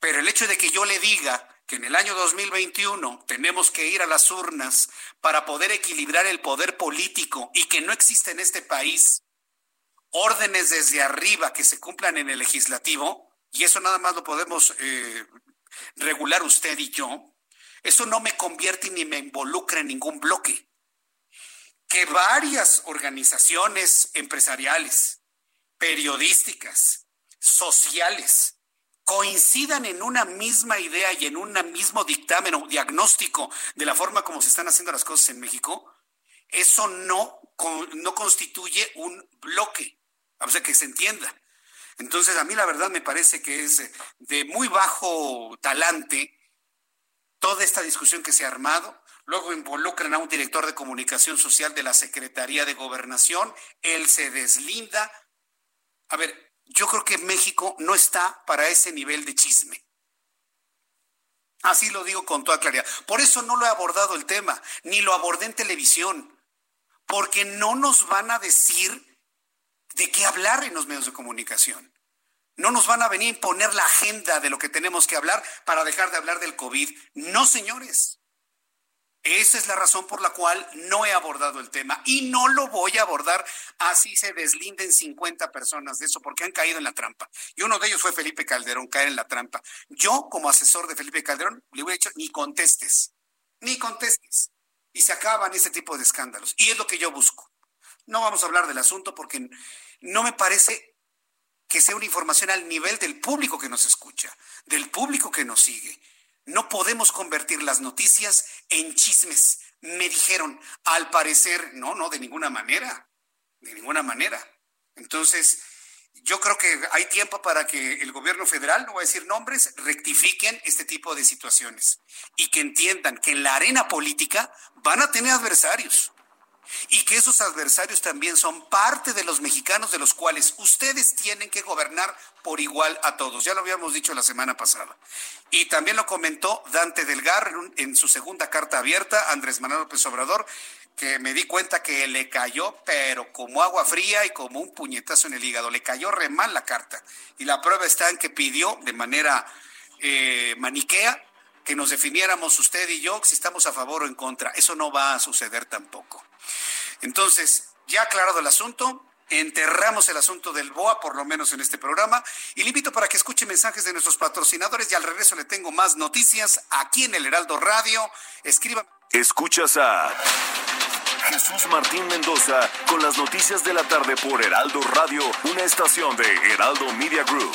Pero el hecho de que yo le diga que en el año 2021 tenemos que ir a las urnas para poder equilibrar el poder político y que no existe en este país órdenes desde arriba que se cumplan en el legislativo, y eso nada más lo podemos eh, regular usted y yo, eso no me convierte ni me involucra en ningún bloque. Que varias organizaciones empresariales, periodísticas, sociales, coincidan en una misma idea y en un mismo dictamen o diagnóstico de la forma como se están haciendo las cosas en México, eso no, no constituye un bloque, o sea, que se entienda. Entonces, a mí la verdad me parece que es de muy bajo talante toda esta discusión que se ha armado. Luego involucran a un director de comunicación social de la Secretaría de Gobernación, él se deslinda. A ver, yo creo que México no está para ese nivel de chisme. Así lo digo con toda claridad. Por eso no lo he abordado el tema, ni lo abordé en televisión, porque no nos van a decir de qué hablar en los medios de comunicación. No nos van a venir a imponer la agenda de lo que tenemos que hablar para dejar de hablar del COVID. No, señores. Esa es la razón por la cual no he abordado el tema y no lo voy a abordar así se deslinden 50 personas de eso porque han caído en la trampa. Y uno de ellos fue Felipe Calderón, caer en la trampa. Yo, como asesor de Felipe Calderón, le hubiera dicho, ni contestes, ni contestes. Y se acaban ese tipo de escándalos. Y es lo que yo busco. No vamos a hablar del asunto porque no me parece que sea una información al nivel del público que nos escucha, del público que nos sigue. No podemos convertir las noticias en chismes. Me dijeron, al parecer, no, no, de ninguna manera, de ninguna manera. Entonces, yo creo que hay tiempo para que el gobierno federal, no voy a decir nombres, rectifiquen este tipo de situaciones y que entiendan que en la arena política van a tener adversarios y que esos adversarios también son parte de los mexicanos de los cuales ustedes tienen que gobernar por igual a todos. Ya lo habíamos dicho la semana pasada. Y también lo comentó Dante Delgar en, su segunda carta abierta, Andrés Manuel López Obrador, que me di cuenta que le cayó, pero como agua fría y como un puñetazo en el hígado. Le cayó re mal la carta. Y la prueba está en que pidió de manera eh, maniquea que nos definiéramos usted y yo si estamos a favor o en contra. Eso no va a suceder tampoco. Entonces, ya aclarado el asunto, enterramos el asunto del BOA, por lo menos en este programa, y le invito para que escuche mensajes de nuestros patrocinadores y al regreso le tengo más noticias aquí en el Heraldo Radio. Escriba. Escuchas a Jesús Martín Mendoza con las noticias de la tarde por Heraldo Radio, una estación de Heraldo Media Group.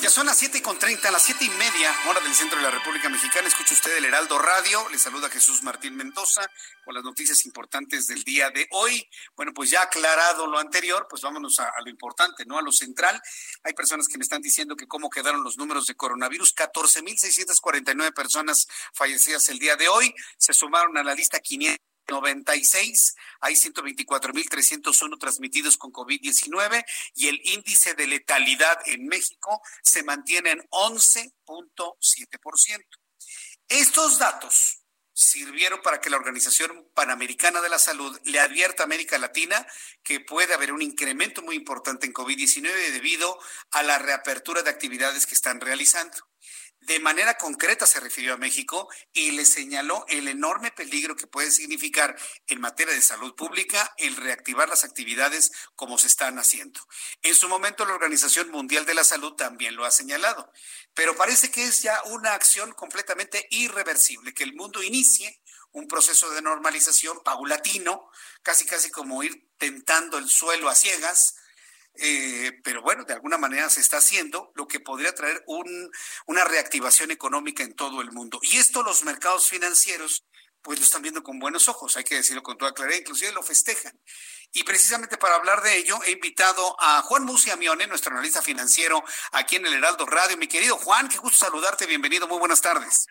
Ya son las siete con treinta, las siete y media, hora del centro de la República Mexicana. Escucha usted el Heraldo Radio. Le saluda Jesús Martín Mendoza con las noticias importantes del día de hoy. Bueno, pues ya aclarado lo anterior, pues vámonos a, a lo importante, ¿no? A lo central. Hay personas que me están diciendo que cómo quedaron los números de coronavirus. 14.649 personas fallecidas el día de hoy. Se sumaron a la lista 500 96, hay 124.301 transmitidos con COVID-19 y el índice de letalidad en México se mantiene en 11.7%. Estos datos sirvieron para que la Organización Panamericana de la Salud le advierta a América Latina que puede haber un incremento muy importante en COVID-19 debido a la reapertura de actividades que están realizando de manera concreta se refirió a México y le señaló el enorme peligro que puede significar en materia de salud pública el reactivar las actividades como se están haciendo. En su momento la Organización Mundial de la Salud también lo ha señalado, pero parece que es ya una acción completamente irreversible, que el mundo inicie un proceso de normalización paulatino, casi casi como ir tentando el suelo a ciegas, eh, pero bueno, de alguna manera se está haciendo, lo que podría traer un, una reactivación económica en todo el mundo. Y esto los mercados financieros pues lo están viendo con buenos ojos, hay que decirlo con toda claridad, inclusive lo festejan. Y precisamente para hablar de ello he invitado a Juan Musi Amione, nuestro analista financiero aquí en el Heraldo Radio. Mi querido Juan, qué gusto saludarte, bienvenido, muy buenas tardes.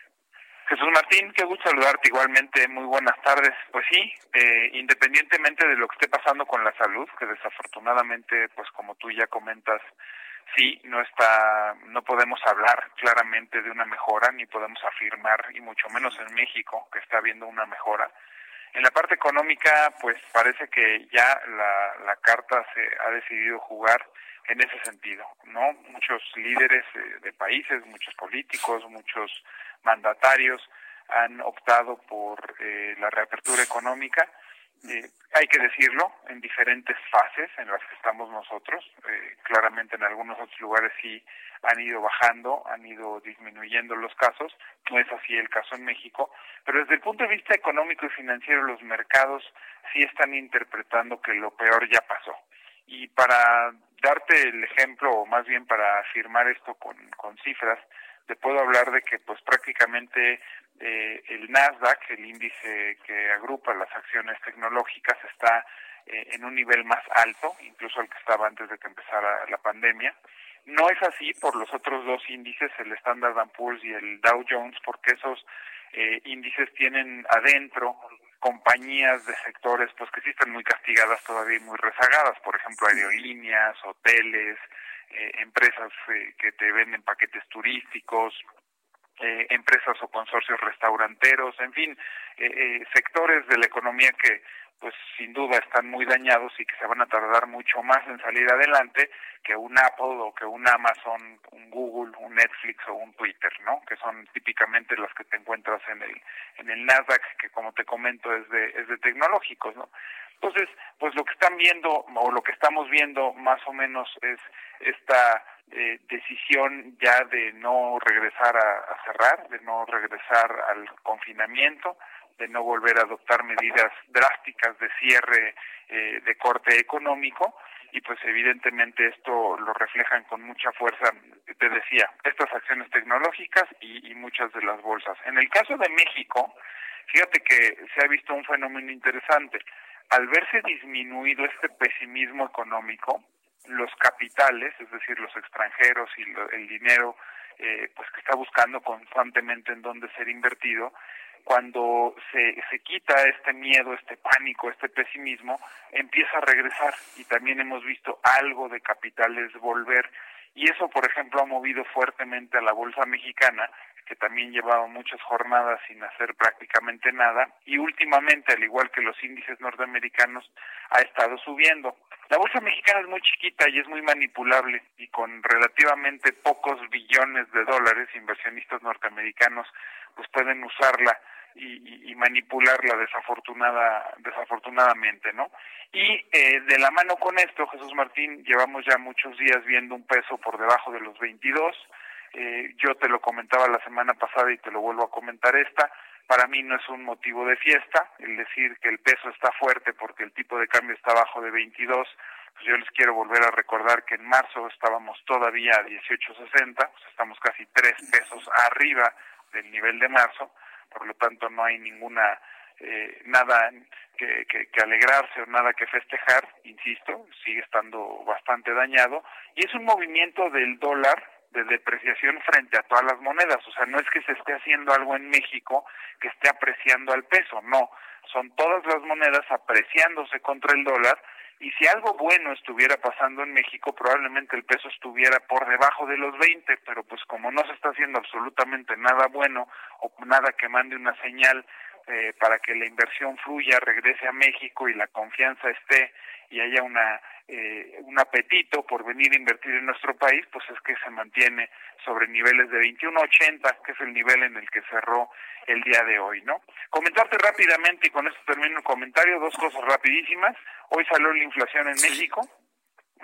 Jesús Martín, qué gusto saludarte igualmente. Muy buenas tardes. Pues sí, eh, independientemente de lo que esté pasando con la salud, que desafortunadamente, pues como tú ya comentas, sí, no está, no podemos hablar claramente de una mejora, ni podemos afirmar, y mucho menos en México, que está habiendo una mejora. En la parte económica, pues parece que ya la, la carta se ha decidido jugar en ese sentido, ¿no? Muchos líderes eh, de países, muchos políticos, muchos mandatarios han optado por eh, la reapertura económica. Eh, hay que decirlo, en diferentes fases en las que estamos nosotros. Eh, claramente en algunos otros lugares sí han ido bajando, han ido disminuyendo los casos. No es así el caso en México. Pero desde el punto de vista económico y financiero, los mercados sí están interpretando que lo peor ya pasó. Y para darte el ejemplo, o más bien para afirmar esto con, con cifras, te puedo hablar de que pues prácticamente eh, el Nasdaq, el índice que agrupa las acciones tecnológicas, está eh, en un nivel más alto, incluso el que estaba antes de que empezara la pandemia. No es así por los otros dos índices, el Standard Poor's y el Dow Jones, porque esos eh, índices tienen adentro compañías de sectores pues que sí están muy castigadas todavía y muy rezagadas, por ejemplo aerolíneas, hoteles, eh, empresas eh, que te venden paquetes turísticos, eh, empresas o consorcios restauranteros, en fin, sectores de la economía que pues sin duda están muy dañados y que se van a tardar mucho más en salir adelante que un Apple o que un Amazon, un Google, un Netflix o un Twitter, ¿no? Que son típicamente las que te encuentras en el en el Nasdaq, que como te comento es de es de tecnológicos, ¿no? Entonces, pues lo que están viendo o lo que estamos viendo más o menos es esta eh, decisión ya de no regresar a, cerrar, de no regresar al confinamiento, de no volver a adoptar medidas drásticas de cierre eh, de corte económico y pues evidentemente esto lo reflejan con mucha fuerza, te decía, estas acciones tecnológicas y, y muchas de las bolsas. En el caso de México, fíjate que se ha visto un fenómeno interesante al verse disminuido este pesimismo económico, los capitales, es decir, los extranjeros y el dinero eh, pues que está buscando constantemente en dónde ser invertido, cuando se, se quita este miedo, este pánico, este pesimismo, empieza a regresar. Y también hemos visto algo de capitales volver. Y eso, por ejemplo, ha movido fuertemente a la bolsa mexicana que también llevaba muchas jornadas sin hacer prácticamente nada y últimamente, al igual que los índices norteamericanos, ha estado subiendo. La bolsa mexicana es muy chiquita y es muy manipulable y con relativamente pocos billones de dólares, inversionistas norteamericanos pues pueden usarla y, y, manipularla desafortunada, desafortunadamente, ¿no? Y eh, de la mano con esto, Jesús Martín, llevamos ya muchos días viendo un peso por debajo de los 22, eh, yo te lo comentaba la semana pasada y te lo vuelvo a comentar esta, para mí no es un motivo de fiesta el decir que el peso está fuerte porque el tipo de cambio está abajo de 22, pues yo les quiero volver a recordar que en marzo estábamos todavía a 18.60, pues estamos casi 3 pesos arriba del nivel de marzo, por lo tanto no hay ninguna eh, nada que, que, alegrarse o nada que festejar, insisto, sigue estando bastante dañado, y es un movimiento del dólar de depreciación frente a todas las monedas, o sea, no es que se esté haciendo algo en México que esté apreciando al peso, no, son todas las monedas apreciándose contra el dólar y si algo bueno estuviera pasando en México, probablemente el peso estuviera por debajo de los 20, pero pues como no se está haciendo absolutamente nada bueno o nada que mande una señal eh, para que la inversión fluya, regrese a México y la confianza esté y haya una eh, un apetito por venir a invertir en nuestro país, pues es que se mantiene sobre niveles de 21.80, que es el nivel en el que cerró el día de hoy, ¿no? Comentarte rápidamente y con esto termino el comentario, dos cosas rapidísimas. Hoy salió la inflación en México,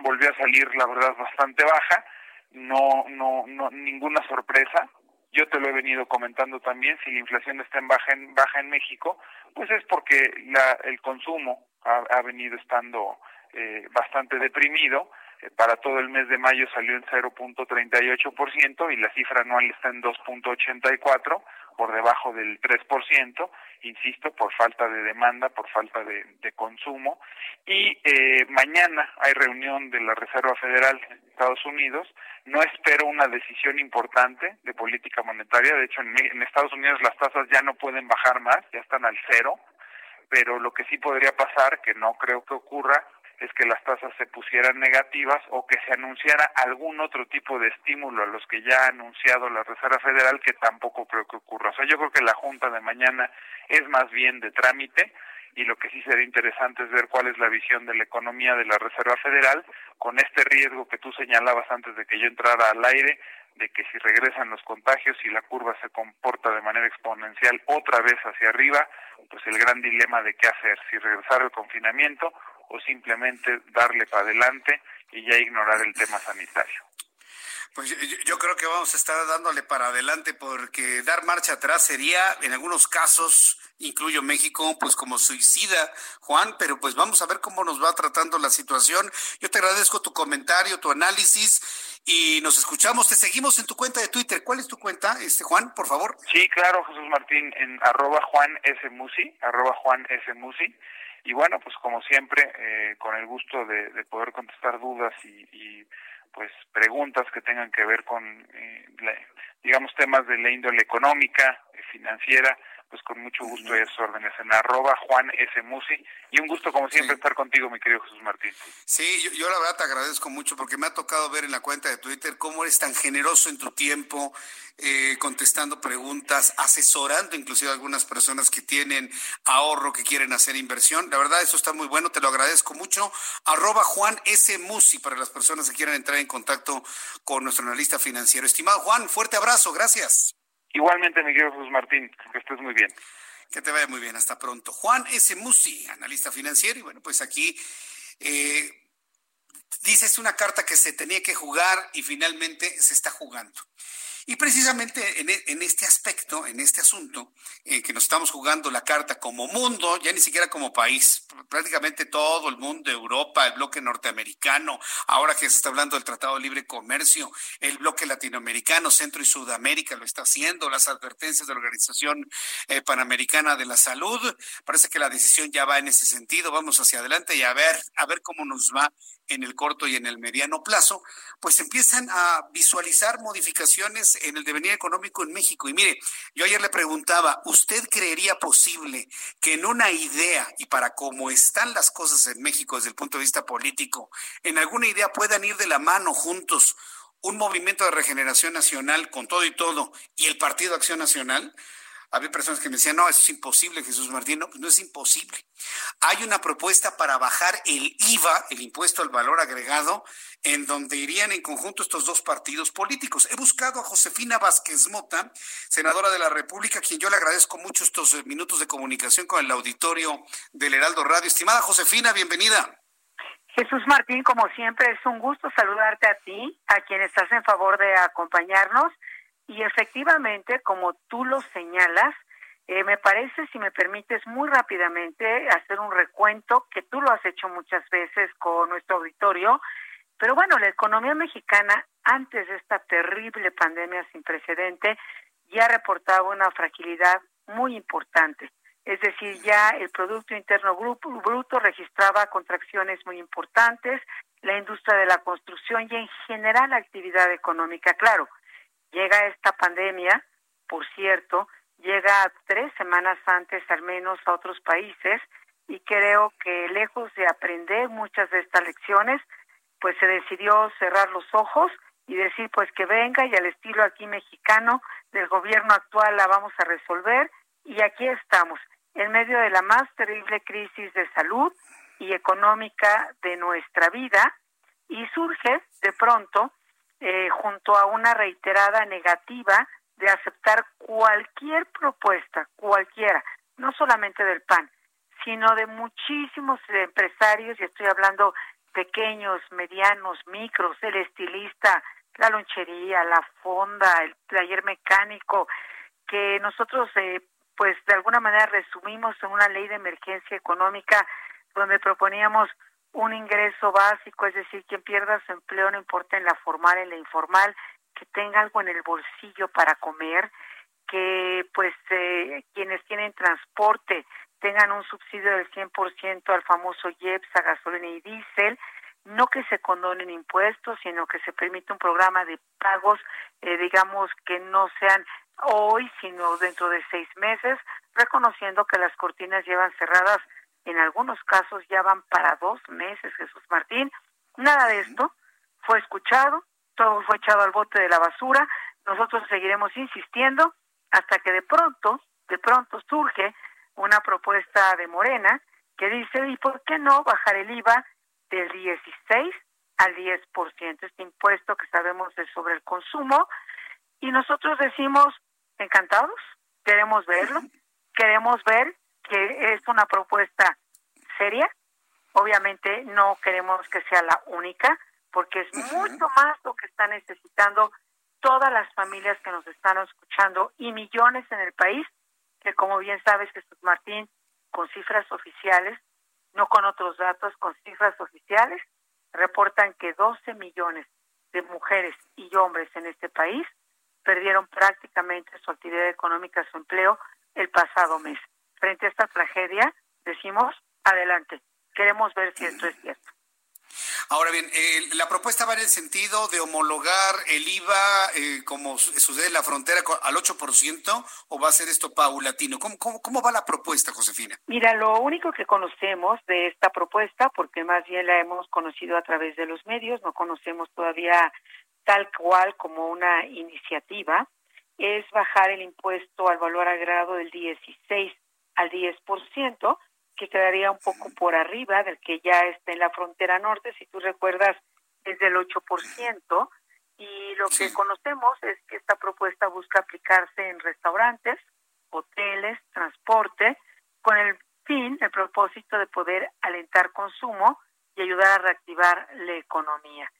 volvió a salir, la verdad, bastante baja, no, no, no, ninguna sorpresa. Yo te lo he venido comentando también, si la inflación está en baja en, baja en México, pues es porque la, el consumo ha, ha venido estando eh, bastante deprimido. Eh, para todo el mes de mayo salió en 0.38% y la cifra anual está en 2.84, por debajo del 3%, insisto, por falta de demanda, por falta de, consumo. Y eh, mañana hay reunión de la Reserva Federal de Estados Unidos. No espero una decisión importante de política monetaria. De hecho, en, en Estados Unidos las tasas ya no pueden bajar más, ya están al cero. Pero lo que sí podría pasar, que no creo que ocurra, es que las tasas se pusieran negativas o que se anunciara algún otro tipo de estímulo a los que ya ha anunciado la Reserva Federal, que tampoco creo que ocurra. O sea, yo creo que la Junta de mañana es más bien de trámite y lo que sí sería interesante es ver cuál es la visión de la economía de la Reserva Federal con este riesgo que tú señalabas antes de que yo entrara al aire de que si regresan los contagios y la curva se comporta de manera exponencial otra vez hacia arriba, pues el gran dilema de qué hacer, si regresar al confinamiento o simplemente darle para adelante y ya ignorar el tema sanitario. Pues yo, creo que vamos a estar dándole para adelante porque dar marcha atrás sería, en algunos casos, incluyo México, pues como suicida, Juan, pero pues vamos a ver cómo nos va tratando la situación. Yo te agradezco tu comentario, tu análisis y nos escuchamos. Te seguimos en tu cuenta de Twitter. ¿Cuál es tu cuenta, este Juan, por favor? Sí, claro, Jesús Martín, en arroba Juan S. Musi, arroba Juan S. Musi. Y bueno, pues como siempre, eh, con el gusto de, poder contestar dudas y, pues preguntas que tengan que ver con, eh, digamos, temas de la índole económica, eh, financiera, pues con mucho gusto a sus órdenes en arroba Juan S. Musi. Y un gusto, como siempre, estar contigo, mi querido Jesús Martín. Sí, yo, yo, la verdad te agradezco mucho porque me ha tocado ver en la cuenta de Twitter cómo eres tan generoso en tu tiempo, eh, contestando preguntas, asesorando inclusive a algunas personas que tienen ahorro, que quieren hacer inversión. La verdad, eso está muy bueno, te lo agradezco mucho. Arroba Juan S. Musi para las personas que quieran entrar en contacto con nuestro analista financiero. Estimado Juan, fuerte abrazo, gracias. Igualmente, mi querido Jesús Martín, que estés muy bien. Que te vaya muy bien, hasta pronto. Juan S. Musi, analista financiero, y bueno, pues aquí eh, dice es una carta que se tenía que jugar y finalmente se está jugando. Y precisamente en, e, este aspecto, en este asunto, en que nos estamos jugando la carta como mundo, ya ni siquiera como país, prácticamente todo el mundo, Europa, el bloque norteamericano, ahora que se está hablando del Tratado de Libre Comercio, el bloque latinoamericano, Centro y Sudamérica lo está haciendo, las advertencias de la Organización eh, Panamericana de la Salud, parece que la decisión ya va en ese sentido, vamos hacia adelante y a ver, a ver cómo nos va en el corto y en el mediano plazo, pues empiezan a visualizar modificaciones en el devenir económico en México. Y mire, yo ayer le preguntaba, ¿usted creería posible que en una idea y para cómo están las cosas en México desde el punto de vista político, en alguna idea puedan ir de la mano juntos un movimiento de regeneración nacional con todo y todo y el Partido Acción Nacional? Había personas que me decían, no, eso es imposible, Jesús Martín. No, pues no es imposible. Hay una propuesta para bajar el IVA, el impuesto al valor agregado, en donde irían en conjunto estos dos partidos políticos. He buscado a Josefina Vázquez Mota, senadora de la República, a quien yo le agradezco mucho estos eh, minutos de comunicación con el auditorio del Heraldo Radio. Estimada Josefina, bienvenida. Jesús Martín, como siempre, es un gusto saludarte a ti, a quien estás en favor de acompañarnos. Y efectivamente, como tú lo señalas, eh, me parece, si me permites, muy rápidamente hacer un recuento, que tú lo has hecho muchas veces con nuestro auditorio. Pero bueno, la economía mexicana, antes de esta terrible pandemia sin precedente, ya reportaba una fragilidad muy importante. Es decir, ya el Producto Interno Bruto registraba contracciones muy importantes, la industria de la construcción y en general la actividad económica. Claro, llega esta pandemia, por cierto, llega tres semanas antes al menos a otros países y creo que lejos de aprender muchas de estas lecciones, pues se decidió cerrar los ojos y decir pues que venga y al estilo aquí mexicano del gobierno actual la vamos a resolver y aquí estamos en medio de la más terrible crisis de salud y económica de nuestra vida y surge de pronto eh, junto a una reiterada negativa de aceptar cualquier propuesta, cualquiera, no solamente del PAN, sino de muchísimos empresarios, y estoy hablando pequeños, medianos, micros, el estilista, la lonchería, la fonda, el taller mecánico, que nosotros eh, pues de alguna manera resumimos en una ley de emergencia económica donde proponíamos un ingreso básico, es decir, quien pierda su empleo, no importa en la formal, en la informal, que tenga algo en el bolsillo para comer, que pues eh, quienes tienen transporte tengan un subsidio del 100% al famoso IEPS, gasolina y diésel, no que se condonen impuestos, sino que se permita un programa de pagos, eh, digamos, que no sean hoy, sino dentro de seis meses, reconociendo que las cortinas llevan cerradas, en algunos casos ya van para dos meses, Jesús Martín. Nada de esto fue escuchado, todo fue echado al bote de la basura, nosotros seguiremos insistiendo hasta que de pronto, de pronto surge una propuesta de Morena que dice, ¿y por qué no bajar el IVA del 16 al 10%? Este impuesto que sabemos es sobre el consumo. Y nosotros decimos, encantados, queremos verlo, [LAUGHS] queremos ver que es una propuesta seria. Obviamente no queremos que sea la única, porque es mucho más lo que están necesitando todas las familias que nos están escuchando y millones en el país, que como bien sabes, Jesús Martín, con cifras oficiales, no con otros datos, con cifras oficiales, reportan que 12 millones de mujeres y hombres en este país perdieron prácticamente su actividad económica, su empleo el pasado mes. Frente a esta tragedia, decimos, adelante, queremos ver si esto es cierto. Ahora bien, eh, la propuesta va en el sentido de homologar el IVA eh, como sucede en la frontera al 8% o va a ser esto paulatino. ¿Cómo, cómo, cómo va la propuesta, Josefina? Mira, lo único que conocemos de esta propuesta, porque más bien la hemos conocido a través de los medios, no conocemos todavía tal cual como una iniciativa, es bajar el impuesto al valor agregado del 16 al 10%, que quedaría un poco por arriba del que ya está en la frontera norte, si tú recuerdas, es del 8%, y lo que conocemos es que esta propuesta busca aplicarse en restaurantes, hoteles, transporte, con el fin, el propósito de poder alentar consumo y ayudar a reactivar la economía.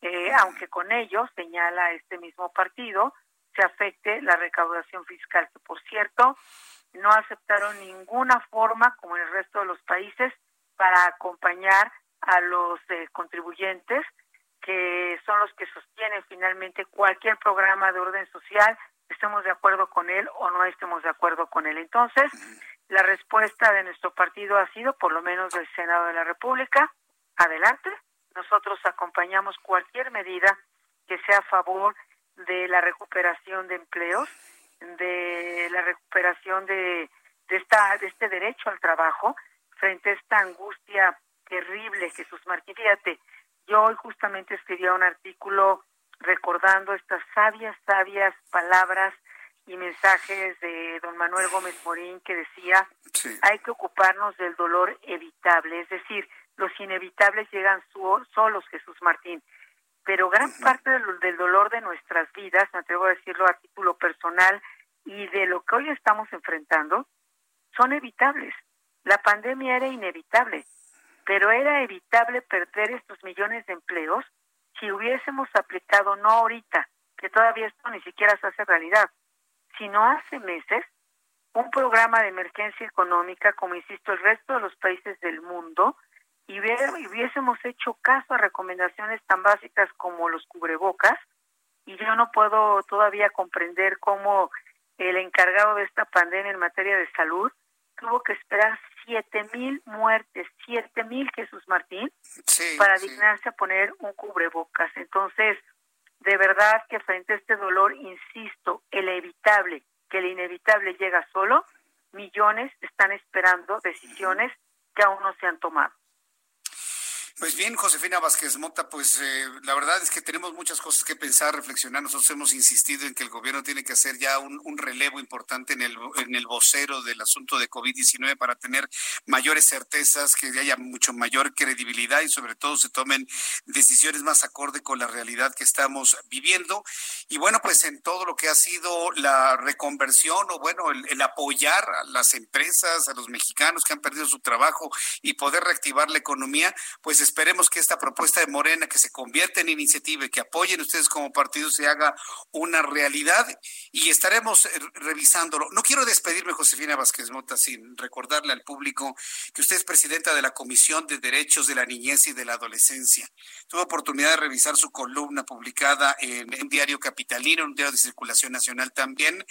Eh, aunque con ello, señala este mismo partido, se afecte la recaudación fiscal, que por cierto, no aceptaron ninguna forma, como en el resto de los países, para acompañar a los eh, contribuyentes, que son los que sostienen finalmente cualquier programa de orden social, estemos de acuerdo con él o no estemos de acuerdo con él. Entonces, la respuesta de nuestro partido ha sido, por lo menos del Senado de la República, adelante, nosotros acompañamos cualquier medida que sea a favor de la recuperación de empleos, de la recuperación de, de, esta, de este derecho al trabajo frente a esta angustia terrible, Jesús Martín. Fíjate, yo hoy justamente escribía un artículo recordando estas sabias, sabias palabras y mensajes de don Manuel Gómez Morín que decía, hay que ocuparnos del dolor evitable, es decir, los inevitables llegan solos, Jesús Martín. Pero gran parte del, dolor de nuestras vidas, me atrevo a decirlo a título personal, y de lo que hoy estamos enfrentando, son evitables. La pandemia era inevitable. pero era evitable perder estos millones de empleos si hubiésemos aplicado no ahorita, que todavía esto ni siquiera se hace realidad, sino hace meses un programa de emergencia económica, como insisto, el resto de los países del mundo, y hubiésemos hecho caso a recomendaciones tan básicas como los cubrebocas, y yo no puedo todavía comprender cómo el encargado de esta pandemia en materia de salud tuvo que esperar siete mil muertes, siete mil Jesús Martín, para dignarse a poner un cubrebocas. Entonces, de verdad que frente a este dolor, insisto, el evitable, que el inevitable llega solo, millones están esperando decisiones que aún no se han tomado. Pues bien, Josefina Vázquez Mota, pues eh, la verdad es que tenemos muchas cosas que pensar, reflexionar. Nosotros hemos insistido en que el gobierno tiene que hacer ya un, relevo importante en el, en el vocero del asunto de COVID-19 para tener mayores certezas, que haya mucho mayor credibilidad y sobre todo se tomen decisiones más acorde con la realidad que estamos viviendo. Y bueno, pues en todo lo que ha sido la reconversión o bueno, el, apoyar a las empresas, a los mexicanos que han perdido su trabajo y poder reactivar la economía, pues esperemos que esta propuesta de Morena, que se convierta en iniciativa y que apoyen ustedes como partido, se haga una realidad y estaremos eh, revisándolo. No quiero despedirme, Josefina Vázquez Mota, sin recordarle al público que usted es presidenta de la Comisión de Derechos de la Niñez y de la Adolescencia. Tuve oportunidad de revisar su columna publicada en diario capitalino, un diario de circulación nacional también,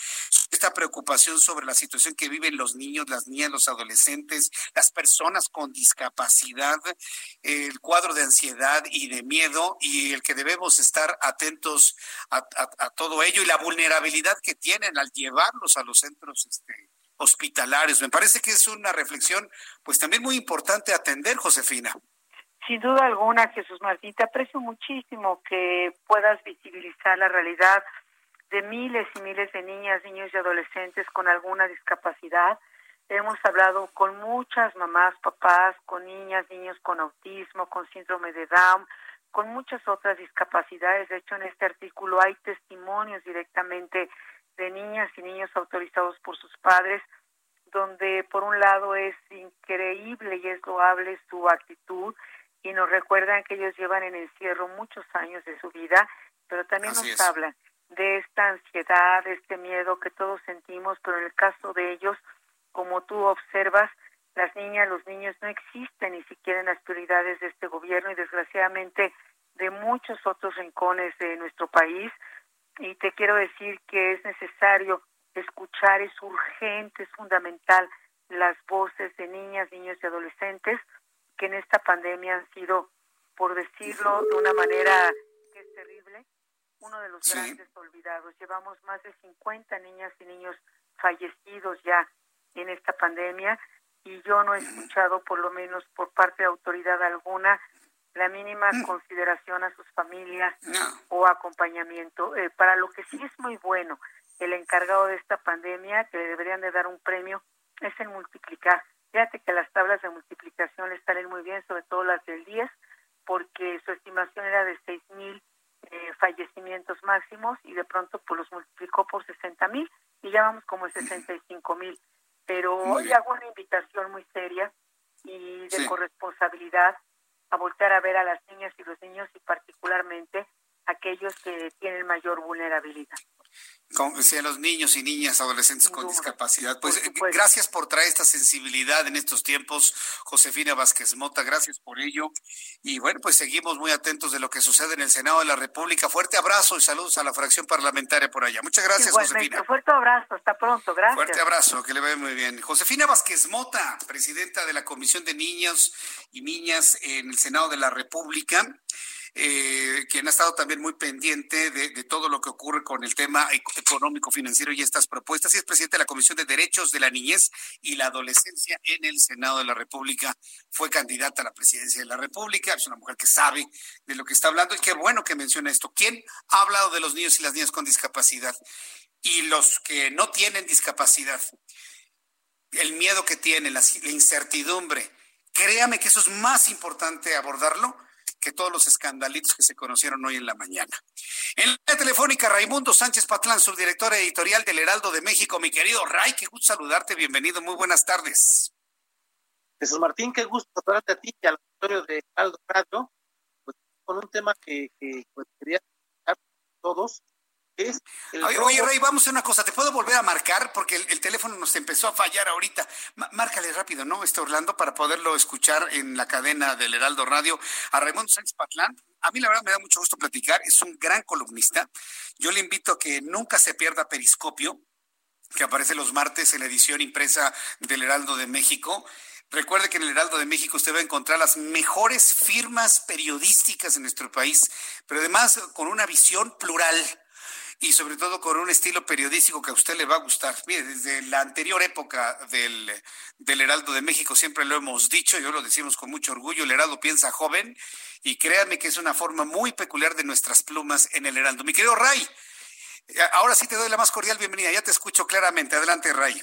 esta preocupación sobre la situación que viven los niños, las niñas, los adolescentes, las personas con discapacidad. Eh, el cuadro de ansiedad y de miedo y el que debemos estar atentos a, todo ello y la vulnerabilidad que tienen al llevarlos a los centros este, hospitalarios. Me parece que es una reflexión pues también muy importante atender, Josefina. Sin duda alguna, Jesús Martín, te aprecio muchísimo que puedas visibilizar la realidad de miles y miles de niñas, niños y adolescentes con alguna discapacidad Hemos hablado con muchas mamás, papás, con niñas, niños con autismo, con síndrome de Down, con muchas otras discapacidades. De hecho, en este artículo hay testimonios directamente de niñas y niños autorizados por sus padres, donde por un lado es increíble y es loable su actitud y nos recuerdan que ellos llevan en encierro muchos años de su vida, pero también nos hablan de esta ansiedad, de este miedo que todos sentimos, pero en el caso de ellos, como tú observas, las niñas, los niños no existen ni siquiera en las prioridades de este gobierno y desgraciadamente de muchos otros rincones de nuestro país. Y te quiero decir que es necesario escuchar, es urgente, es fundamental las voces de niñas, niños y adolescentes que en esta pandemia han sido, por decirlo de una manera que es terrible, uno de los grandes olvidados. Llevamos más de 50 niñas y niños fallecidos ya en esta pandemia y yo no he escuchado, por lo menos por parte de autoridad alguna, la mínima mm. consideración a sus familias o acompañamiento. Eh, para lo que sí es muy bueno, el encargado de esta pandemia, que le deberían de dar un premio, es el multiplicar. Fíjate que las tablas de multiplicación le salen muy bien, sobre todo las del 10, porque su estimación era de 6 mil eh, fallecimientos máximos y de pronto pues los multiplicó por 60 mil y ya vamos como 65 mil pero hoy hago una invitación muy seria y de corresponsabilidad a voltear a ver a las niñas y los niños y particularmente aquellos que tienen mayor vulnerabilidad con, los niños y niñas, adolescentes con discapacidad. Pues eh, gracias por traer esta sensibilidad en estos tiempos, Josefina Vázquez Mota, gracias por ello. Y bueno, pues seguimos muy atentos de lo que sucede en el Senado de la República. Fuerte abrazo y saludos a la fracción parlamentaria por allá. Muchas gracias, Josefina. Fuerte abrazo, hasta pronto, gracias. Fuerte abrazo, que le vaya muy bien. Josefina Vázquez Mota, presidenta de la Comisión de Niños y Niñas en el Senado de la República eh, quien ha estado también muy pendiente de, todo lo que ocurre con el tema económico, financiero y estas propuestas, y es presidente de la Comisión de Derechos de la Niñez y la Adolescencia en el Senado de la República. Fue candidata a la presidencia de la República, es una mujer que sabe de lo que está hablando, y qué bueno que menciona esto. ¿Quién ha hablado de los niños y las niñas con discapacidad? Y los que no tienen discapacidad, el miedo que tienen, la incertidumbre. Créame que eso es más importante abordarlo que todos los escandalitos que se conocieron hoy en la mañana. En la telefónica, Raimundo Sánchez Patlán, subdirector editorial del Heraldo de México. Mi querido Ray, qué gusto saludarte, bienvenido, muy buenas tardes. Jesús Martín, qué gusto saludarte a ti y al auditorio de Aldo Radio, pues, con un tema que, que pues, quería todos, oye, Rey, vamos a una cosa. ¿Te puedo volver a marcar? Porque el, teléfono nos empezó a fallar ahorita. márcale rápido, ¿no? Este Orlando, para poderlo escuchar en la cadena del Heraldo Radio. A Raimundo Sánchez Patlán. A mí, la verdad, me da mucho gusto platicar. Es un gran columnista. Yo le invito a que nunca se pierda Periscopio, que aparece los martes en la edición impresa del Heraldo de México. Recuerde que en el Heraldo de México usted va a encontrar las mejores firmas periodísticas en nuestro país, pero además con una visión plural y sobre todo con un estilo periodístico que a usted le va a gustar. Mire, desde la anterior época del, del Heraldo de México siempre lo hemos dicho, yo lo decimos con mucho orgullo, el Heraldo piensa joven y créanme que es una forma muy peculiar de nuestras plumas en el Heraldo. Mi querido Ray, ahora sí te doy la más cordial bienvenida, ya te escucho claramente. Adelante, Ray.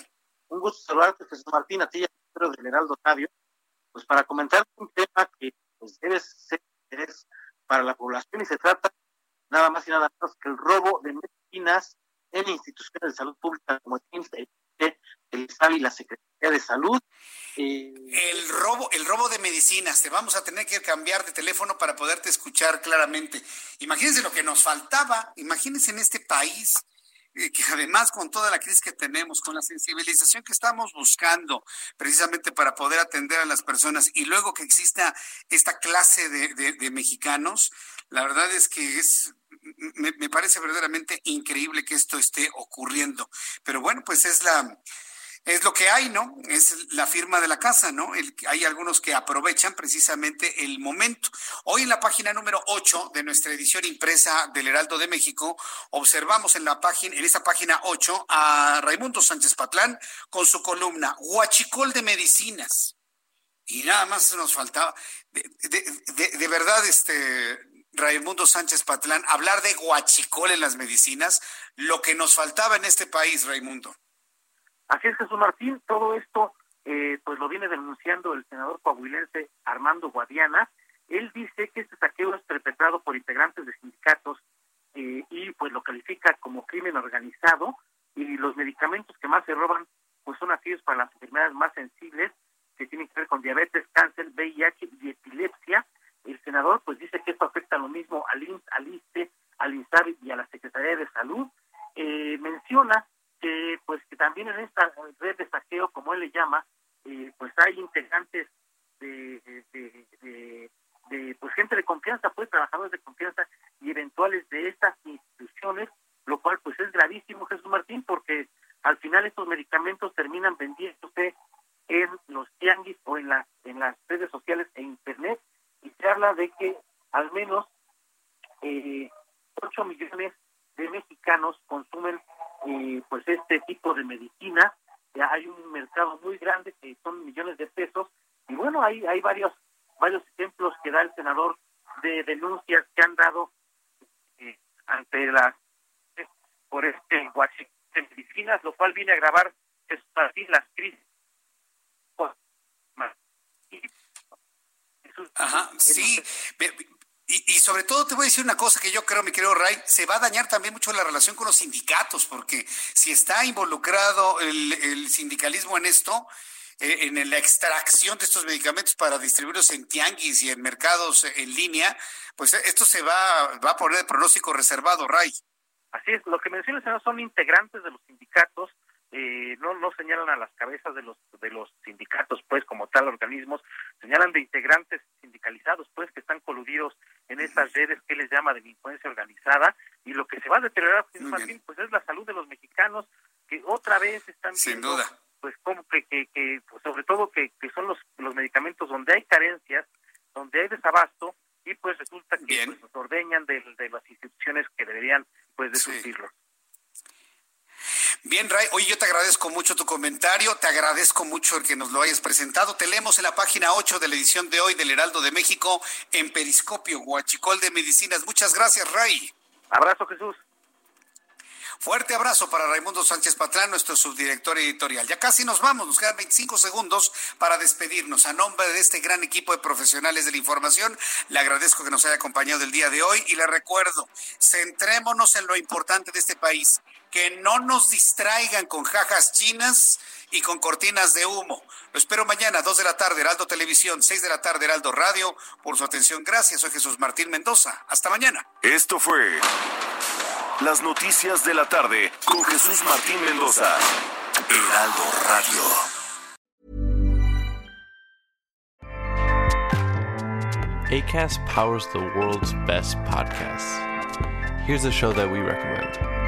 Un gusto saludarte, Jesús Martín, a ti y del Heraldo Radio, pues para comentar un tema que pues, debe ser interés para la población y se trata nada más y nada menos que el robo de medicinas en instituciones de salud pública como el SAL y la Secretaría de Salud. Eh, el robo, el robo de medicinas, te vamos a tener que cambiar de teléfono para poderte escuchar claramente. Imagínense lo que nos faltaba, imagínense en este país que además con toda la crisis que tenemos, con la sensibilización que estamos buscando precisamente para poder atender a las personas y luego que exista esta clase de mexicanos, la verdad es que es me, parece verdaderamente increíble que esto esté ocurriendo. Pero bueno, pues es la, es lo que hay, ¿no? Es la firma de la casa, ¿no? hay algunos que aprovechan precisamente el momento. Hoy en la página número 8 de nuestra edición impresa del Heraldo de México, observamos en la página, en esta página 8 a Raimundo Sánchez Patlán con su columna Huachicol de Medicinas. Y nada más nos faltaba. De verdad, este, Raimundo Sánchez Patlán, hablar de guachicol en las medicinas, lo que nos faltaba en este país, Raimundo. Así es, Jesús Martín, todo esto eh, pues lo viene denunciando el senador coahuilense Armando Guadiana. Él dice que este saqueo es perpetrado por integrantes de sindicatos eh, y pues lo califica como crimen organizado y los medicamentos que más se roban pues son aquellos para las enfermedades más sensibles que tienen que ver con diabetes, cáncer, VIH y epilepsia el senador pues dice que esto afecta lo mismo al INS, al ISTE, al INSABI y a la Secretaría de Salud. Eh, menciona que pues que también en esta red de saqueo, como él le llama, eh, pues hay integrantes de, de, pues gente de confianza, pues trabajadores de confianza y eventuales de estas instituciones, lo cual pues es gravísimo, Jesús Martín, porque al final estos medicamentos terminan vendiéndose en los tianguis o en las en las redes sociales e internet y se habla de que al menos eh, 8 millones de mexicanos consumen eh, pues este tipo de medicina. Ya hay un mercado muy grande que son millones de pesos y bueno, hay, hay varios, varios ejemplos que da el senador de denuncias que han dado eh, ante las por este de medicinas, lo cual viene a agravar las crisis Ajá, sí. Y, sobre todo te voy a decir una cosa que yo creo, mi querido Ray, se va a dañar también mucho la relación con los sindicatos, porque si está involucrado el, sindicalismo en esto, eh, en la extracción de estos medicamentos para distribuirlos en tianguis y en mercados en línea, pues esto se va, va a poner de pronóstico reservado, Ray. Así es, lo que mencionas son integrantes de los sindicatos eh, no no señalan a las cabezas de los de los sindicatos pues como tal organismos señalan de integrantes sindicalizados pues que están coludidos en estas redes que les llama delincuencia organizada y lo que se va a deteriorar pues es la salud de los mexicanos que otra vez están sin duda. pues como que, que, pues, sobre todo que, que son los los medicamentos donde hay carencias donde hay desabasto y pues resulta que pues, nos ordeñan de, de las instituciones que deberían pues de Bien, Ray, hoy yo te agradezco mucho tu comentario, te agradezco mucho el que nos lo hayas presentado. Te leemos en la página 8 de la edición de hoy del Heraldo de México en Periscopio, Huachicol de Medicinas. Muchas gracias, Ray. Abrazo, Jesús. Fuerte abrazo para Raimundo Sánchez Patrán, nuestro subdirector editorial. Ya casi nos vamos, nos quedan 25 segundos para despedirnos. A nombre de este gran equipo de profesionales de la información, le agradezco que nos haya acompañado el día de hoy y le recuerdo, centrémonos en lo importante de este país, que no nos distraigan con jajas chinas y con cortinas de humo. Lo espero mañana, 2 de la tarde, Heraldo Televisión, 6 de la tarde, Heraldo Radio. Por su atención, gracias. Soy Jesús Martín Mendoza. Hasta mañana. Esto fue Las Noticias de la Tarde con Jesús Martín Mendoza. Heraldo Radio. ACAST powers the world's best podcasts. Here's a show that we recommend.